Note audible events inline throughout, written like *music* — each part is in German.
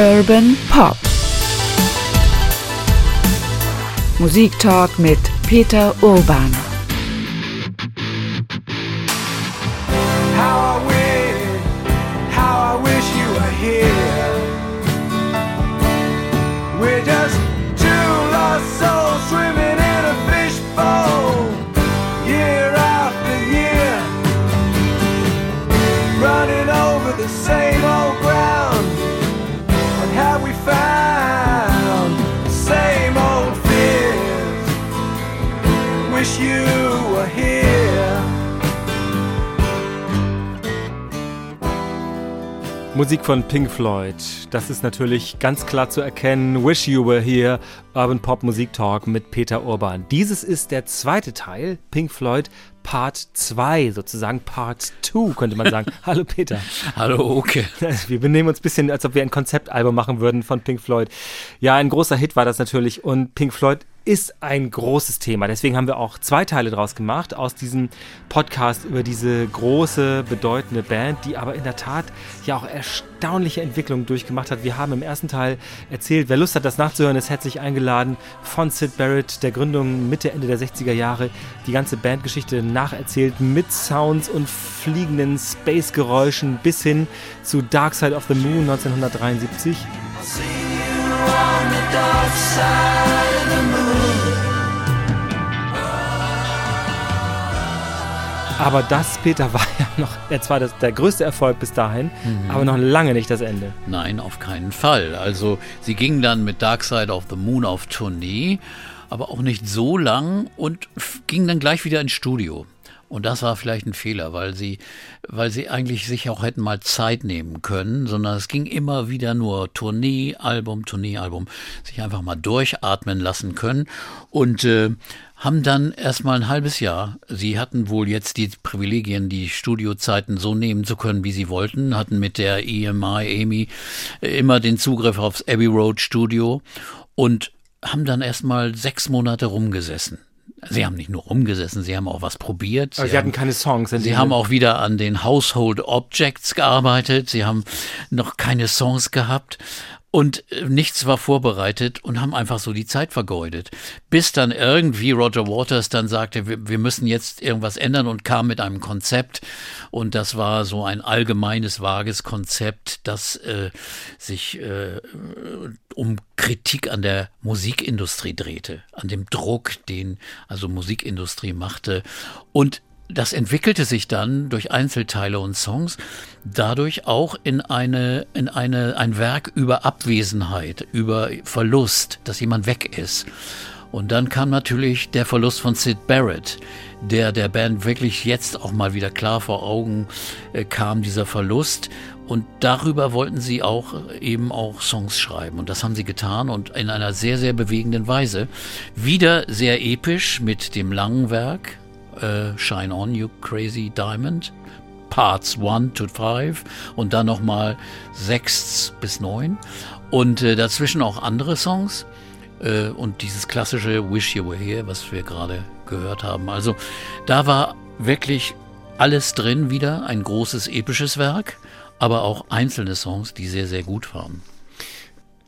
Urban Pop. Musiktalk mit Peter Urban. Musik von Pink Floyd. Das ist natürlich ganz klar zu erkennen. Wish You Were Here, Urban Pop Musik Talk mit Peter Urban. Dieses ist der zweite Teil, Pink Floyd Part 2, sozusagen Part 2, könnte man sagen. *laughs* Hallo Peter. Hallo okay. *laughs* Wir benehmen uns ein bisschen, als ob wir ein Konzeptalbum machen würden von Pink Floyd. Ja, ein großer Hit war das natürlich und Pink Floyd ist ein großes Thema. Deswegen haben wir auch zwei Teile draus gemacht aus diesem Podcast über diese große, bedeutende Band, die aber in der Tat ja auch erstaunliche Entwicklungen durchgemacht hat. Wir haben im ersten Teil erzählt, wer Lust hat, das nachzuhören, ist herzlich eingeladen von Sid Barrett, der Gründung Mitte, Ende der 60er Jahre, die ganze Bandgeschichte nacherzählt mit Sounds und fliegenden Space-Geräuschen bis hin zu Dark Side of the Moon 1973. I'll see you on the dark side of the moon. Aber das, Peter, war ja noch, er zwar das, der größte Erfolg bis dahin, mhm. aber noch lange nicht das Ende. Nein, auf keinen Fall. Also sie gingen dann mit Dark Side of the Moon auf Tournee, aber auch nicht so lang und gingen dann gleich wieder ins Studio. Und das war vielleicht ein Fehler, weil sie, weil sie eigentlich sich auch hätten mal Zeit nehmen können, sondern es ging immer wieder nur Tournee, Album, Tournee, Album, sich einfach mal durchatmen lassen können. Und äh, haben dann erstmal ein halbes Jahr, sie hatten wohl jetzt die Privilegien, die Studiozeiten so nehmen zu können, wie sie wollten, hatten mit der EMI, EMI immer den Zugriff aufs Abbey Road Studio und haben dann erstmal sechs Monate rumgesessen. Sie haben nicht nur rumgesessen, sie haben auch was probiert. Sie, Aber sie hatten keine Songs. Sie haben auch wieder an den Household Objects gearbeitet. Sie haben noch keine Songs gehabt. Und äh, nichts war vorbereitet und haben einfach so die Zeit vergeudet. Bis dann irgendwie Roger Waters dann sagte, wir, wir, müssen jetzt irgendwas ändern und kam mit einem Konzept. Und das war so ein allgemeines, vages Konzept, das äh, sich äh, um Kritik an der Musikindustrie drehte, an dem Druck, den also Musikindustrie machte. Und das entwickelte sich dann durch Einzelteile und Songs dadurch auch in eine in eine ein Werk über Abwesenheit, über Verlust, dass jemand weg ist. Und dann kam natürlich der Verlust von Sid Barrett, der der Band wirklich jetzt auch mal wieder klar vor Augen äh, kam, dieser Verlust. Und darüber wollten sie auch eben auch Songs schreiben. Und das haben sie getan und in einer sehr, sehr bewegenden Weise. Wieder sehr episch mit dem langen Werk, äh, Shine On You Crazy Diamond, Parts 1 to 5 und dann nochmal 6 bis 9 und äh, dazwischen auch andere Songs äh, und dieses klassische Wish You Were Here, was wir gerade gehört haben. Also da war wirklich alles drin wieder, ein großes episches Werk, aber auch einzelne Songs, die sehr, sehr gut waren.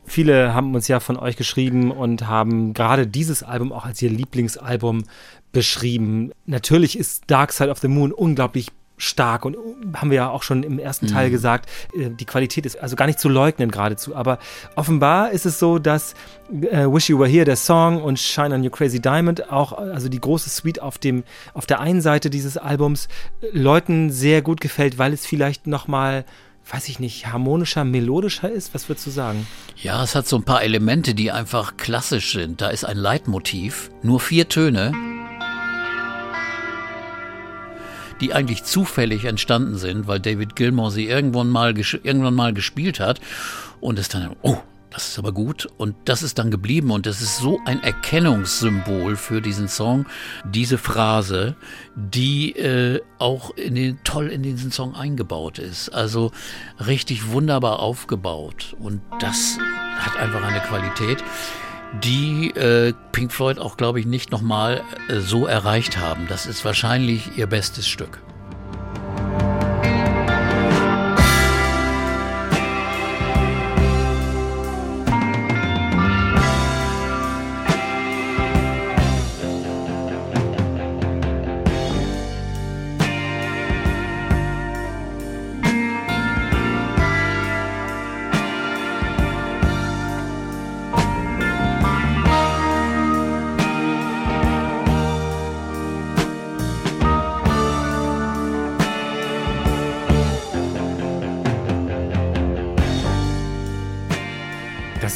Viele haben uns ja von euch geschrieben und haben gerade dieses Album auch als ihr Lieblingsalbum beschrieben. Natürlich ist Dark Side of the Moon unglaublich stark und haben wir ja auch schon im ersten Teil mhm. gesagt, äh, die Qualität ist also gar nicht zu leugnen geradezu, aber offenbar ist es so, dass äh, Wish You Were Here, der Song und Shine on Your Crazy Diamond, auch also die große Suite auf dem auf der einen Seite dieses Albums Leuten sehr gut gefällt, weil es vielleicht nochmal weiß ich nicht, harmonischer, melodischer ist? Was würdest du sagen? Ja, es hat so ein paar Elemente, die einfach klassisch sind. Da ist ein Leitmotiv, nur vier Töne die eigentlich zufällig entstanden sind, weil David Gilmour sie irgendwann mal, irgendwann mal gespielt hat und es dann, oh, das ist aber gut und das ist dann geblieben und das ist so ein Erkennungssymbol für diesen Song, diese Phrase, die äh, auch in den, toll in diesen Song eingebaut ist. Also richtig wunderbar aufgebaut und das hat einfach eine Qualität die äh, Pink Floyd auch, glaube ich, nicht nochmal äh, so erreicht haben. Das ist wahrscheinlich ihr bestes Stück.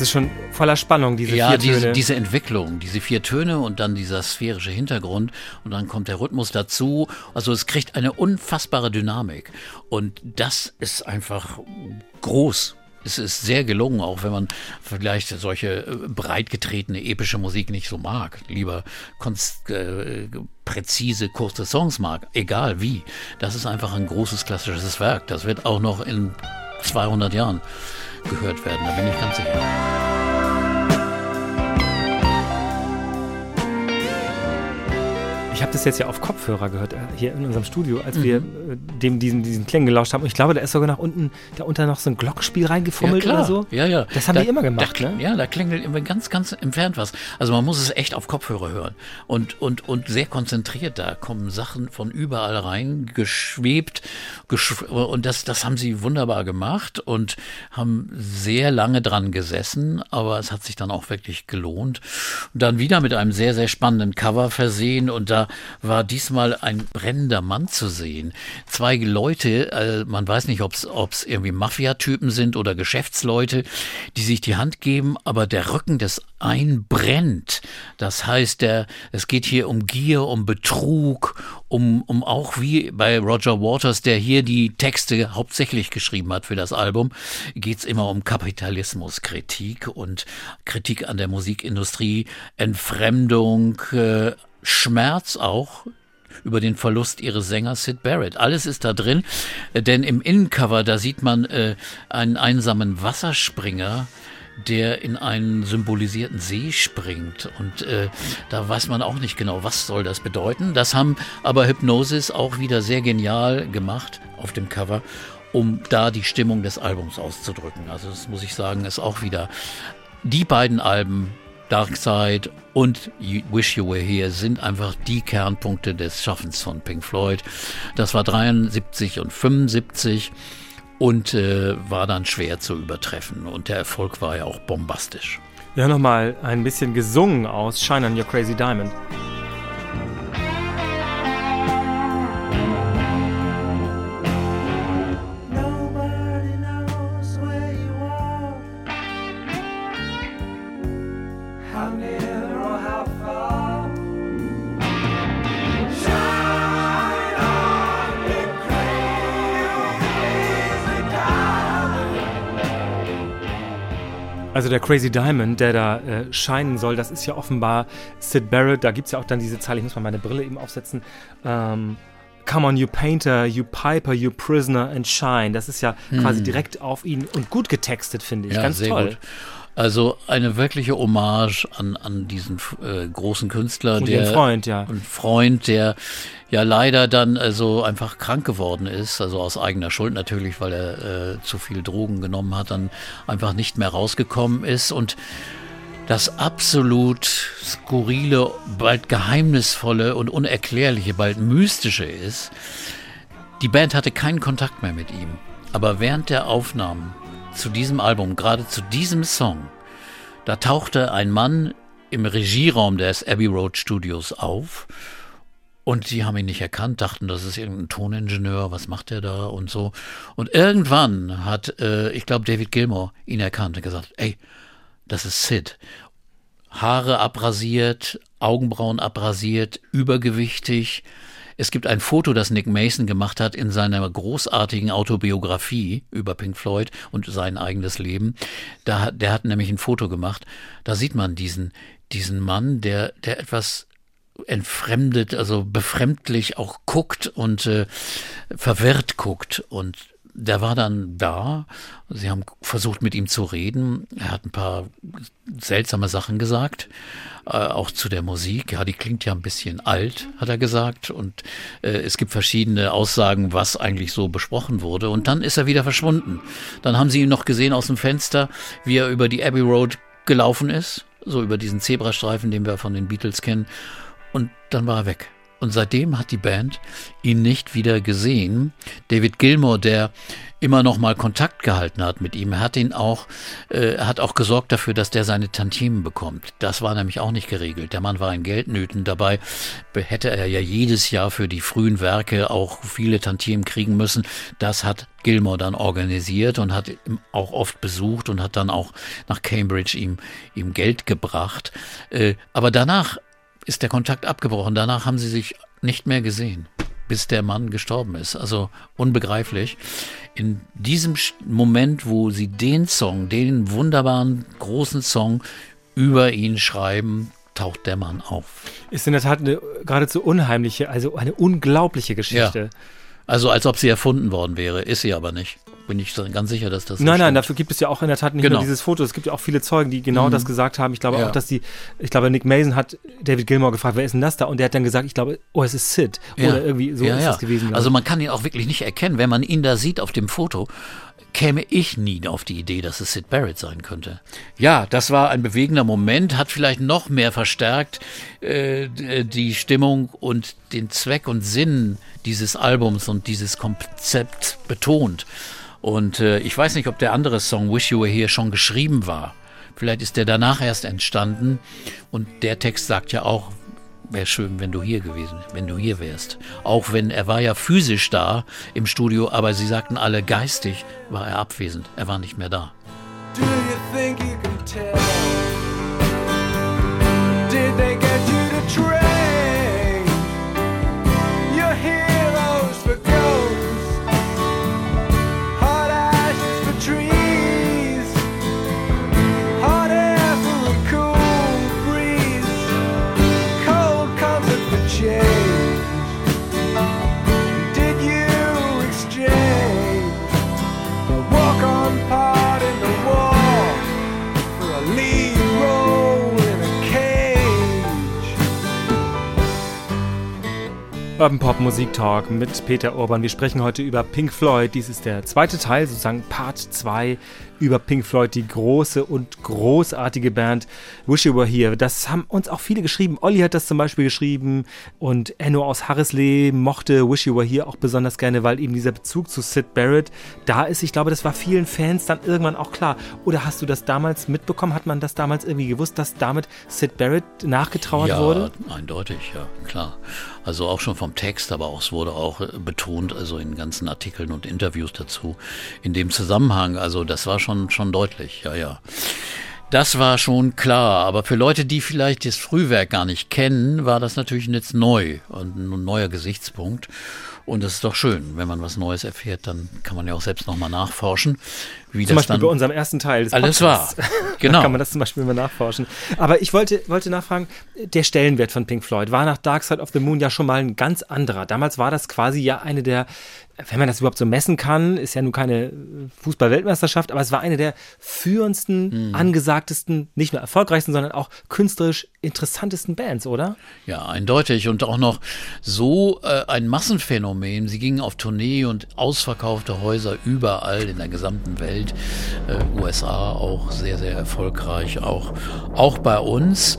Ist schon voller Spannung, diese ja, vier Töne. diese Entwicklung, diese vier Töne und dann dieser sphärische Hintergrund und dann kommt der Rhythmus dazu. Also es kriegt eine unfassbare Dynamik und das ist einfach groß. Es ist sehr gelungen, auch wenn man vielleicht solche äh, breitgetretene epische Musik nicht so mag, lieber konst, äh, präzise, kurze Songs mag, egal wie. Das ist einfach ein großes klassisches Werk. Das wird auch noch in 200 Jahren gehört werden, da bin ich ganz sicher. Ich habe das jetzt ja auf Kopfhörer gehört, äh, hier in unserem Studio, als Mhm. wir äh, dem diesen, diesen Klängen gelauscht haben. Und ich glaube, da ist sogar nach unten, da unter noch so ein Glockenspiel reingefummelt ja, oder so. Ja, ja. Das haben da, die immer gemacht, da, ne? Ja, da klingelt immer ganz, ganz entfernt was. Also man muss es echt auf Kopfhörer hören und, und, und sehr konzentriert. Da kommen Sachen von überall rein, geschwebt. Geschw und das, das haben sie wunderbar gemacht und haben sehr lange dran gesessen, aber es hat sich dann auch wirklich gelohnt. Und dann wieder mit einem sehr, sehr spannenden Cover versehen und da war diesmal ein brennender Mann zu sehen. Zwei Leute, äh, man weiß nicht, ob es irgendwie Mafia-Typen sind oder Geschäftsleute, die sich die Hand geben, aber der Rücken des einen brennt. Das heißt, der, es geht hier um Gier, um Betrug, um, um auch wie bei Roger Waters, der hier die Texte hauptsächlich geschrieben hat für das Album, geht es immer um Kapitalismuskritik und Kritik an der Musikindustrie, Entfremdung, äh, Schmerz auch über den Verlust ihres Sängers Sid Barrett. Alles ist da drin, äh, denn im Innencover, da sieht man äh, einen einsamen Wasserspringer, der in einen symbolisierten See springt. Und äh, da weiß man auch nicht genau, was soll das bedeuten. Das haben aber Hypnosis auch wieder sehr genial gemacht auf dem Cover, um da die Stimmung des Albums auszudrücken. Also das muss ich sagen, ist auch wieder die beiden Alben Dark Side und Wish You Were Here sind einfach die Kernpunkte des Schaffens von Pink Floyd. Das war 73 und 75 und äh, war dann schwer zu übertreffen. Und der Erfolg war ja auch bombastisch. Ja, nochmal ein bisschen gesungen aus Shine on Your Crazy Diamond. Also der Crazy Diamond, der da äh, scheinen soll, das ist ja offenbar Sid Barrett. Da gibt es ja auch dann diese Zeile, ich muss mal meine Brille eben aufsetzen. Ähm, Come on, you painter, you piper, you prisoner and shine. Das ist ja hm. quasi direkt auf ihn und gut getextet, finde ich. Ja, Ganz sehr toll. Gut. Also eine wirkliche Hommage an, an diesen äh, großen Künstler, und der Freund, ja. ein Freund, der ja leider dann also einfach krank geworden ist, also aus eigener Schuld natürlich, weil er äh, zu viel Drogen genommen hat, dann einfach nicht mehr rausgekommen ist und das absolut skurrile, bald geheimnisvolle und unerklärliche, bald mystische ist. Die Band hatte keinen Kontakt mehr mit ihm, aber während der Aufnahmen zu diesem Album, gerade zu diesem Song, da tauchte ein Mann im Regieraum des Abbey Road Studios auf und die haben ihn nicht erkannt, dachten, das ist irgendein Toningenieur, was macht der da und so. Und irgendwann hat, äh, ich glaube, David Gilmour ihn erkannt und gesagt, ey, das ist Sid. Haare abrasiert, Augenbrauen abrasiert, übergewichtig. Es gibt ein Foto, das Nick Mason gemacht hat in seiner großartigen Autobiografie über Pink Floyd und sein eigenes Leben. Da, der hat nämlich ein Foto gemacht. Da sieht man diesen, diesen Mann, der, der etwas entfremdet, also befremdlich auch guckt und äh, verwirrt guckt. Und der war dann da. Sie haben versucht, mit ihm zu reden. Er hat ein paar seltsame Sachen gesagt, äh, auch zu der Musik. Ja, die klingt ja ein bisschen alt, hat er gesagt. Und äh, es gibt verschiedene Aussagen, was eigentlich so besprochen wurde. Und dann ist er wieder verschwunden. Dann haben sie ihn noch gesehen aus dem Fenster, wie er über die Abbey Road gelaufen ist, so über diesen Zebrastreifen, den wir von den Beatles kennen. Und dann war er weg. Und seitdem hat die Band ihn nicht wieder gesehen. David Gilmour, der immer noch mal Kontakt gehalten hat mit ihm, hat ihn auch, äh, hat auch gesorgt dafür, dass der seine Tantiemen bekommt. Das war nämlich auch nicht geregelt. Der Mann war in Geldnöten. Dabei hätte er ja jedes Jahr für die frühen Werke auch viele Tantiemen kriegen müssen. Das hat Gilmore dann organisiert und hat ihn auch oft besucht und hat dann auch nach Cambridge ihm, ihm Geld gebracht. Äh, aber danach ist der Kontakt abgebrochen. Danach haben sie sich nicht mehr gesehen, bis der Mann gestorben ist. Also unbegreiflich. In diesem Moment, wo sie den Song, den wunderbaren großen Song über ihn schreiben, taucht der Mann auf. Ist in der Tat eine geradezu unheimliche, also eine unglaubliche Geschichte. Ja. Also als ob sie erfunden worden wäre, ist sie aber nicht bin ich ganz sicher, dass das. So nein, stimmt. nein, dafür gibt es ja auch in der Tat nicht genau. nur dieses Foto. Es gibt ja auch viele Zeugen, die genau mhm. das gesagt haben. Ich glaube ja. auch, dass die, ich glaube, Nick Mason hat David Gilmore gefragt, wer ist denn das da? Und der hat dann gesagt, ich glaube, oh, es ist Sid. Ja. Oder irgendwie so ja, ist das gewesen. Also man kann ihn auch wirklich nicht erkennen, wenn man ihn da sieht auf dem Foto käme ich nie auf die Idee, dass es Sid Barrett sein könnte. Ja, das war ein bewegender Moment, hat vielleicht noch mehr verstärkt äh, die Stimmung und den Zweck und Sinn dieses Albums und dieses Konzept betont. Und äh, ich weiß nicht, ob der andere Song Wish You Were Here schon geschrieben war. Vielleicht ist der danach erst entstanden. Und der Text sagt ja auch, wäre schön, wenn du hier gewesen, wenn du hier wärst. Auch wenn er war ja physisch da im Studio, aber sie sagten alle, geistig war er abwesend. Er war nicht mehr da. Do you think you can tell? Did they get you to try? Urban Pop Musik Talk mit Peter Urban. Wir sprechen heute über Pink Floyd. Dies ist der zweite Teil, sozusagen Part 2 über Pink Floyd, die große und großartige Band Wish You Were Here. Das haben uns auch viele geschrieben. Olli hat das zum Beispiel geschrieben und Enno aus Harrisley mochte Wish You Were Here auch besonders gerne, weil eben dieser Bezug zu Sid Barrett da ist. Ich glaube, das war vielen Fans dann irgendwann auch klar. Oder hast du das damals mitbekommen? Hat man das damals irgendwie gewusst, dass damit Sid Barrett nachgetrauert ja, wurde? Ja, eindeutig, ja, klar. Also auch schon vom Text, aber auch es wurde auch betont, also in ganzen Artikeln und Interviews dazu. In dem Zusammenhang, also das war schon schon, schon deutlich, ja, ja. Das war schon klar, aber für Leute, die vielleicht das Frühwerk gar nicht kennen, war das natürlich jetzt neu und ein neuer Gesichtspunkt. Und es ist doch schön, wenn man was Neues erfährt, dann kann man ja auch selbst nochmal nachforschen. Wie zum Beispiel bei unserem ersten Teil des Alles Podcasts. war. *laughs* Genau. kann man das zum Beispiel mal nachforschen. Aber ich wollte, wollte nachfragen, der Stellenwert von Pink Floyd war nach Dark Side of the Moon ja schon mal ein ganz anderer. Damals war das quasi ja eine der wenn man das überhaupt so messen kann, ist ja nun keine Fußball-Weltmeisterschaft, aber es war eine der führendsten, mhm. angesagtesten, nicht nur erfolgreichsten, sondern auch künstlerisch interessantesten Bands, oder? Ja, eindeutig und auch noch so äh, ein Massenphänomen. Sie gingen auf Tournee und ausverkaufte Häuser überall in der gesamten Welt, äh, USA auch sehr, sehr erfolgreich, auch, auch bei uns.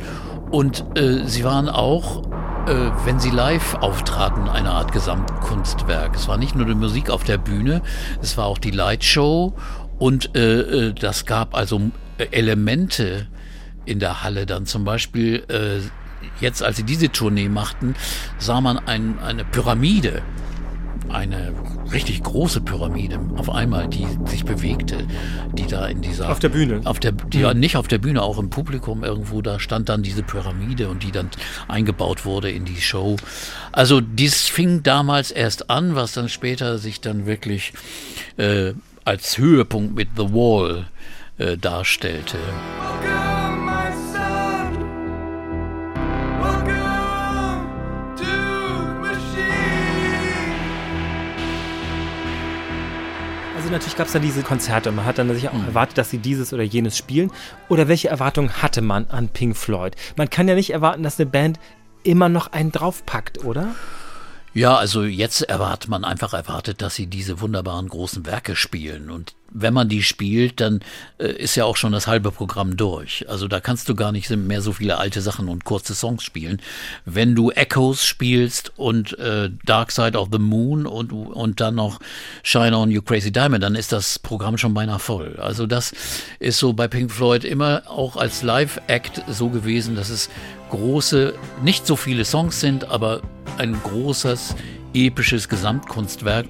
Und äh, sie waren auch äh, wenn sie live auftraten, eine Art Gesamtkunstwerk. Es war nicht nur die Musik auf der Bühne, es war auch die Lightshow und äh, äh das gab also äh, Elemente in der Halle dann zum Beispiel. Äh, jetzt, als sie diese Tournee machten, sah man ein, eine Pyramide eine richtig große Pyramide auf einmal, die sich bewegte, die da in dieser auf der Bühne, auf der die ja nicht auf der Bühne, auch im Publikum irgendwo da stand dann diese Pyramide und die dann eingebaut wurde in die Show. Also dies fing damals erst an, was dann später sich dann wirklich äh, als Höhepunkt mit The Wall äh, darstellte. Okay. Also natürlich gab es dann diese Konzerte. Man hat dann sich auch mhm. erwartet, dass sie dieses oder jenes spielen. Oder welche Erwartungen hatte man an Pink Floyd? Man kann ja nicht erwarten, dass eine Band immer noch einen draufpackt, oder? Ja, also jetzt erwartet man einfach erwartet, dass sie diese wunderbaren großen Werke spielen und wenn man die spielt, dann äh, ist ja auch schon das halbe Programm durch. Also da kannst du gar nicht mehr so viele alte Sachen und kurze Songs spielen. Wenn du Echoes spielst und äh, Dark Side of the Moon und, und dann noch Shine on You Crazy Diamond, dann ist das Programm schon beinahe voll. Also das ist so bei Pink Floyd immer auch als Live-Act so gewesen, dass es große, nicht so viele Songs sind, aber ein großes, episches Gesamtkunstwerk.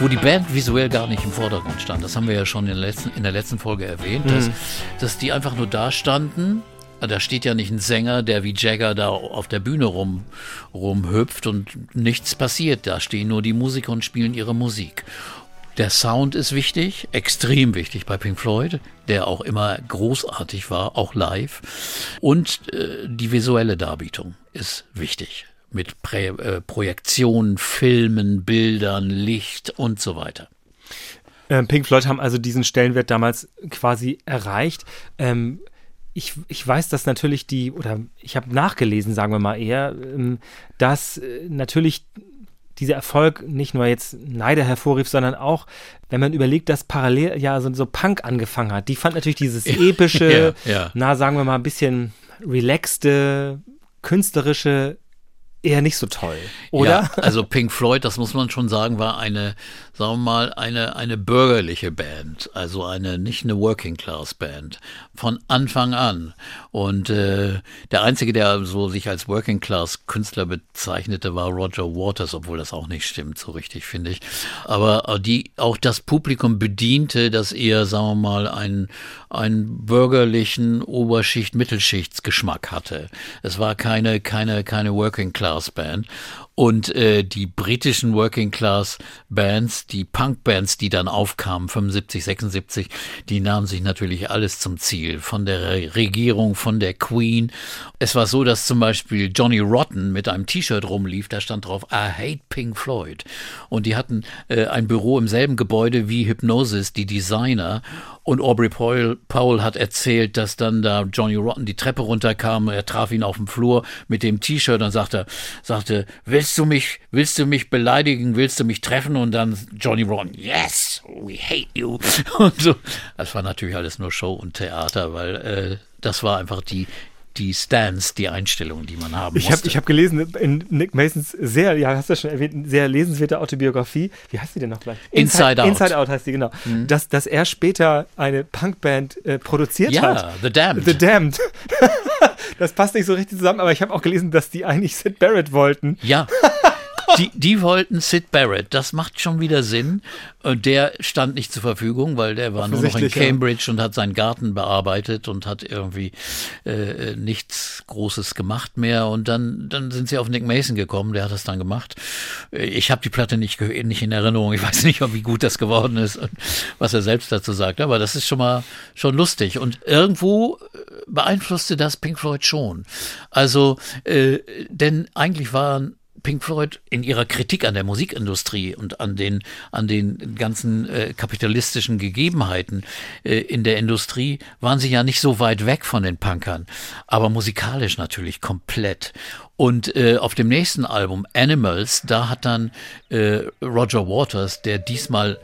Wo die Band visuell gar nicht im Vordergrund stand. Das haben wir ja schon in der letzten, in der letzten Folge erwähnt, dass, mhm. dass die einfach nur da standen. Da steht ja nicht ein Sänger, der wie Jagger da auf der Bühne rum, rumhüpft und nichts passiert. Da stehen nur die Musiker und spielen ihre Musik. Der Sound ist wichtig, extrem wichtig bei Pink Floyd, der auch immer großartig war, auch live. Und äh, die visuelle Darbietung ist wichtig mit Prä äh, Projektionen, Filmen, Bildern, Licht und so weiter. Ähm, Pink Floyd haben also diesen Stellenwert damals quasi erreicht. Ähm, ich, ich weiß, dass natürlich die, oder ich habe nachgelesen, sagen wir mal eher, ähm, dass äh, natürlich dieser Erfolg nicht nur jetzt Neider hervorrief, sondern auch, wenn man überlegt, dass parallel ja so, so Punk angefangen hat. Die fand natürlich dieses *laughs* epische, ja, ja. na, sagen wir mal, ein bisschen relaxte, künstlerische eher nicht so toll, oder? Ja, also Pink Floyd, das muss man schon sagen, war eine, sagen wir mal, eine, eine bürgerliche Band, also eine, nicht eine Working Class Band, von Anfang an. Und äh, der Einzige, der so sich als Working Class Künstler bezeichnete, war Roger Waters, obwohl das auch nicht stimmt, so richtig, finde ich. Aber äh, die auch das Publikum bediente, das eher, sagen wir mal, einen, einen bürgerlichen Oberschicht-Mittelschichtsgeschmack hatte. Es war keine, keine, keine Working Class Band. Und äh, die britischen Working Class Bands, die Punk-Bands, die dann aufkamen, 75, 76, die nahmen sich natürlich alles zum Ziel. Von der Regierung, von der Queen. Es war so, dass zum Beispiel Johnny Rotten mit einem T-Shirt rumlief, da stand drauf, I hate Pink Floyd. Und die hatten äh, ein Büro im selben Gebäude wie Hypnosis, die Designer. Und Aubrey Powell, Powell, hat erzählt, dass dann da Johnny Rotten die Treppe runterkam, er traf ihn auf dem Flur mit dem T-Shirt und sagte, sagte, willst du mich, willst du mich beleidigen, willst du mich treffen? Und dann Johnny Rotten, yes, we hate you. *laughs* Und so. Das war natürlich alles nur Show und Theater, weil äh, das war einfach die die Stance, die Einstellung, die man haben ich hab, Ich habe gelesen in Nick Masons sehr, ja, hast du schon erwähnt, sehr lesenswerte Autobiografie. Wie heißt die denn noch gleich? Inside, Inside Out. Inside Out heißt die, genau. Mhm. Dass, dass er später eine Punkband äh, produziert ja, hat. Ja, The Damned. The Damned. *laughs* das passt nicht so richtig zusammen, aber ich habe auch gelesen, dass die eigentlich Sid Barrett wollten. Ja. *laughs* die, die wollten Sid Barrett. Das macht schon wieder Sinn. Und der stand nicht zur Verfügung, weil der war nur noch in Cambridge ja. und hat seinen Garten bearbeitet und hat irgendwie äh, nichts Großes gemacht mehr. Und dann, dann sind sie auf Nick Mason gekommen, der hat das dann gemacht. Ich habe die Platte nicht, nicht in Erinnerung. Ich weiß nicht, wie gut das geworden ist und was er selbst dazu sagt. Aber das ist schon mal schon lustig. Und irgendwo äh, beeinflusste das Pink Floyd schon. Also, äh, denn eigentlich waren Pink Floyd in ihrer Kritik an der Musikindustrie und an den, an den ganzen äh, kapitalistischen Gegebenheiten äh, in der Industrie waren sie ja nicht so weit weg von den Punkern, aber musikalisch natürlich komplett. Und äh, auf dem nächsten Album Animals, da hat dann äh, Roger Waters, der diesmal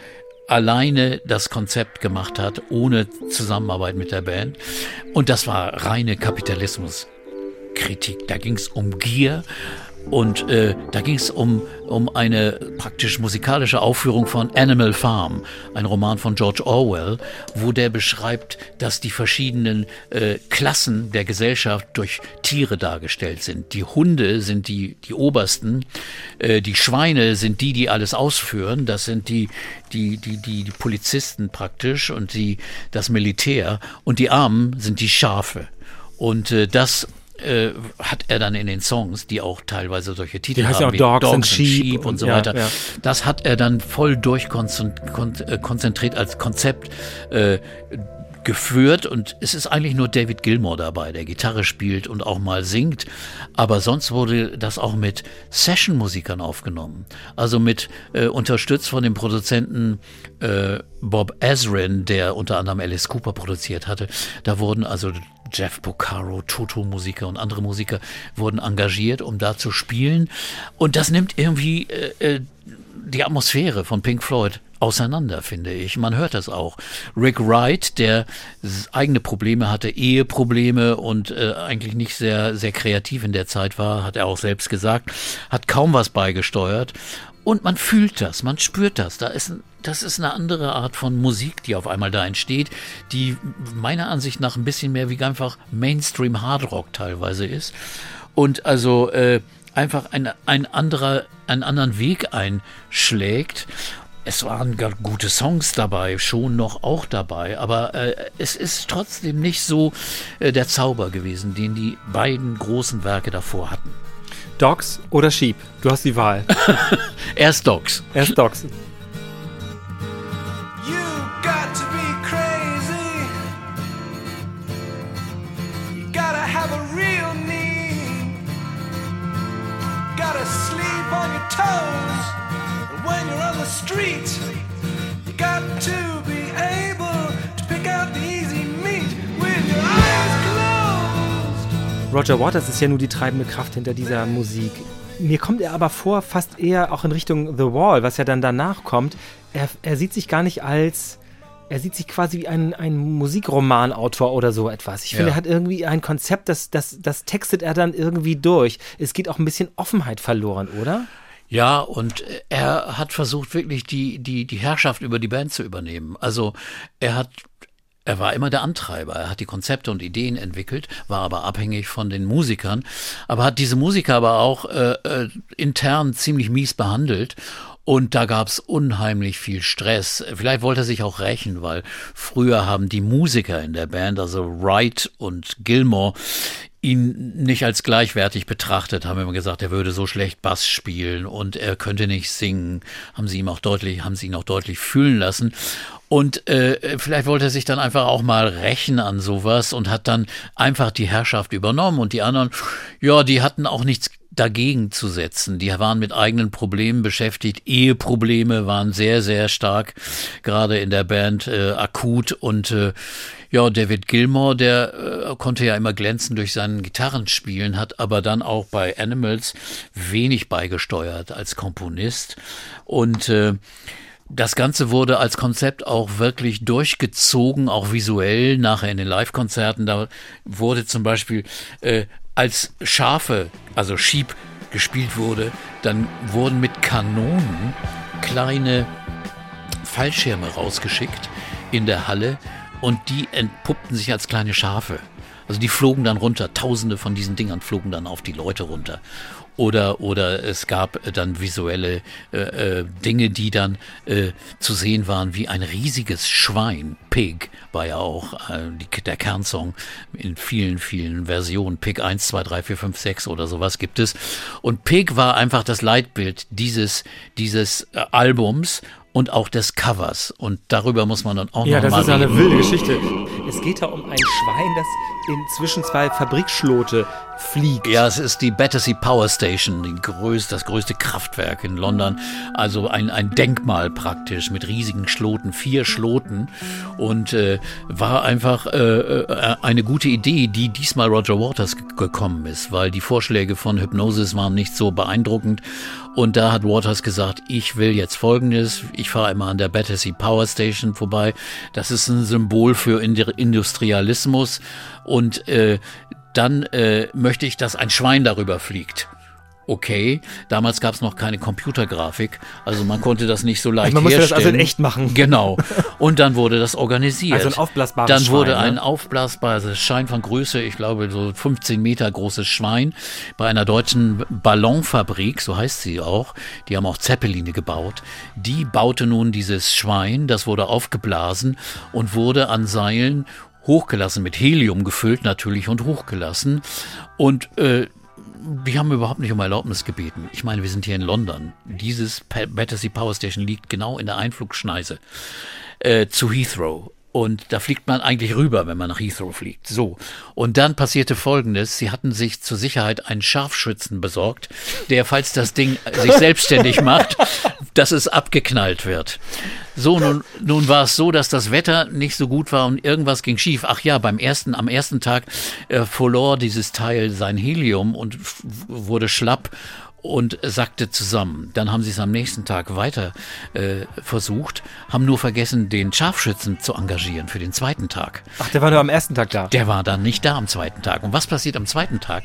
alleine das Konzept gemacht hat, ohne Zusammenarbeit mit der Band. Und das war reine Kapitalismuskritik. Da ging es um Gier, und äh, da ging es um, um eine praktisch musikalische Aufführung von Animal Farm, ein Roman von George Orwell, wo der beschreibt, dass die verschiedenen äh, Klassen der Gesellschaft durch Tiere dargestellt sind. Die Hunde sind die, die obersten, äh, die Schweine sind die, die alles ausführen, das sind die, die, die, die, die Polizisten praktisch und die, das Militär und die Armen sind die Schafe. Und äh, das äh, hat er dann in den Songs, die auch teilweise solche Titel haben, ja wie Dogs, Dogs and Sheep, Sheep und, so ja, weiter. Ja. Das hat er dann voll durchkonzentriert als Konzept äh, geführt und es ist eigentlich nur David Gilmour dabei, der Gitarre spielt und auch mal singt. Aber sonst wurde das auch mit Session-Musikern aufgenommen. Also mit äh, unterstützt von dem Produzenten äh, Bob Ezrin, der unter anderem Alice Cooper produziert hatte. Da wurden also Jeff Porcaro, Toto-Musiker und andere Musiker wurden engagiert, um da zu spielen. Und das nimmt irgendwie äh, äh die Atmosphäre von Pink Floyd auseinander, finde ich. Man hört das auch. Rick Wright, der eigene Probleme hatte, Eheprobleme und äh, eigentlich nicht sehr, sehr kreativ in der Zeit war, hat er auch selbst gesagt, hat kaum was beigesteuert. Und man fühlt das, man spürt das. Da ist, das ist eine andere Art von Musik, die auf einmal da entsteht, die meiner Ansicht nach ein bisschen mehr wie einfach Mainstream Hardrock teilweise ist. Und also äh, einfach ein, ein anderer, einen anderen Weg einschlägt es waren gute Songs dabei, schon noch auch dabei, aber äh, es ist trotzdem nicht so äh, der Zauber gewesen, den die beiden großen Werke davor hatten. Dogs oder Sheep? Du hast die Wahl. *laughs* Erst Dogs. Erst Dogs. gotta sleep on your toes when you're on the street. You got to be able to pick out the easy meat with your eyes closed. Roger Waters ist ja nur die treibende Kraft hinter dieser Musik. Mir kommt er aber vor, fast eher auch in Richtung The Wall, was ja dann danach kommt. Er, er sieht sich gar nicht als er sieht sich quasi wie ein, ein Musikromanautor oder so etwas. Ich finde, ja. er hat irgendwie ein Konzept, das, das, das textet er dann irgendwie durch. Es geht auch ein bisschen Offenheit verloren, oder? Ja, und er hat versucht, wirklich die, die, die Herrschaft über die Band zu übernehmen. Also er hat er war immer der Antreiber. Er hat die Konzepte und Ideen entwickelt, war aber abhängig von den Musikern, aber hat diese Musiker aber auch äh, äh, intern ziemlich mies behandelt. Und da gab's unheimlich viel Stress. Vielleicht wollte er sich auch rächen, weil früher haben die Musiker in der Band, also Wright und Gilmore, ihn nicht als gleichwertig betrachtet, haben immer gesagt, er würde so schlecht Bass spielen und er könnte nicht singen, haben sie ihm auch deutlich, haben sie ihn auch deutlich fühlen lassen. Und äh, vielleicht wollte er sich dann einfach auch mal rächen an sowas und hat dann einfach die Herrschaft übernommen und die anderen, ja, die hatten auch nichts dagegen zu setzen. Die waren mit eigenen Problemen beschäftigt. Eheprobleme waren sehr, sehr stark, gerade in der Band äh, akut. Und äh, ja, David Gilmore, der äh, konnte ja immer glänzen durch seinen Gitarrenspielen, hat aber dann auch bei Animals wenig beigesteuert als Komponist. Und äh, das Ganze wurde als Konzept auch wirklich durchgezogen, auch visuell nachher in den Live-Konzerten. Da wurde zum Beispiel äh, als Schafe, also Sheep, gespielt wurde, dann wurden mit Kanonen kleine Fallschirme rausgeschickt in der Halle und die entpuppten sich als kleine Schafe. Also die flogen dann runter, tausende von diesen Dingern flogen dann auf die Leute runter oder, oder es gab äh, dann visuelle äh, äh, Dinge, die dann äh, zu sehen waren, wie ein riesiges Schwein. Pig war ja auch äh, die, der Kernsong in vielen, vielen Versionen. Pig 1, 2, 3, 4, 5, 6 oder sowas gibt es. Und Pig war einfach das Leitbild dieses, dieses äh, Albums und auch des Covers. Und darüber muss man dann auch ja, noch mal. Ja, das ist eine wilde Geschichte. Es geht da um ein Schwein, das inzwischen zwei Fabrikschlote fliegt. Ja, es ist die Battersea Power Station, die größte, das größte Kraftwerk in London. Also ein, ein Denkmal praktisch mit riesigen Schloten, vier Schloten. Und äh, war einfach äh, äh eine gute Idee, die diesmal Roger Waters gekommen ist, weil die Vorschläge von Hypnosis waren nicht so beeindruckend. Und da hat Waters gesagt, ich will jetzt Folgendes. Ich fahre immer an der Battersea Power Station vorbei. Das ist ein Symbol für Industrialismus. Und äh, dann äh, möchte ich, dass ein Schwein darüber fliegt okay. Damals gab es noch keine Computergrafik, also man konnte das nicht so leicht also man herstellen. musste das also in echt machen. *laughs* Genau. Und dann wurde das organisiert. Also ein aufblasbares Dann wurde Schwein, ein ne? aufblasbares Schein von Größe, ich glaube so 15 Meter großes Schwein bei einer deutschen Ballonfabrik, so heißt sie auch. Die haben auch Zeppeline gebaut. Die baute nun dieses Schwein, das wurde aufgeblasen und wurde an Seilen hochgelassen, mit Helium gefüllt natürlich und hochgelassen. Und äh, wir haben überhaupt nicht um Erlaubnis gebeten. Ich meine, wir sind hier in London. Dieses Battersea Power Station liegt genau in der Einflugschneise äh, zu Heathrow. Und da fliegt man eigentlich rüber, wenn man nach Heathrow fliegt. So. Und dann passierte Folgendes. Sie hatten sich zur Sicherheit einen Scharfschützen besorgt, der, falls das Ding sich selbstständig macht, *laughs* dass es abgeknallt wird. So, nun, nun war es so, dass das Wetter nicht so gut war und irgendwas ging schief. Ach ja, beim ersten, am ersten Tag äh, verlor dieses Teil sein Helium und wurde schlapp und sackte zusammen. Dann haben sie es am nächsten Tag weiter äh, versucht, haben nur vergessen, den Scharfschützen zu engagieren für den zweiten Tag. Ach, der war nur am ersten Tag da. Der war dann nicht da am zweiten Tag. Und was passiert am zweiten Tag?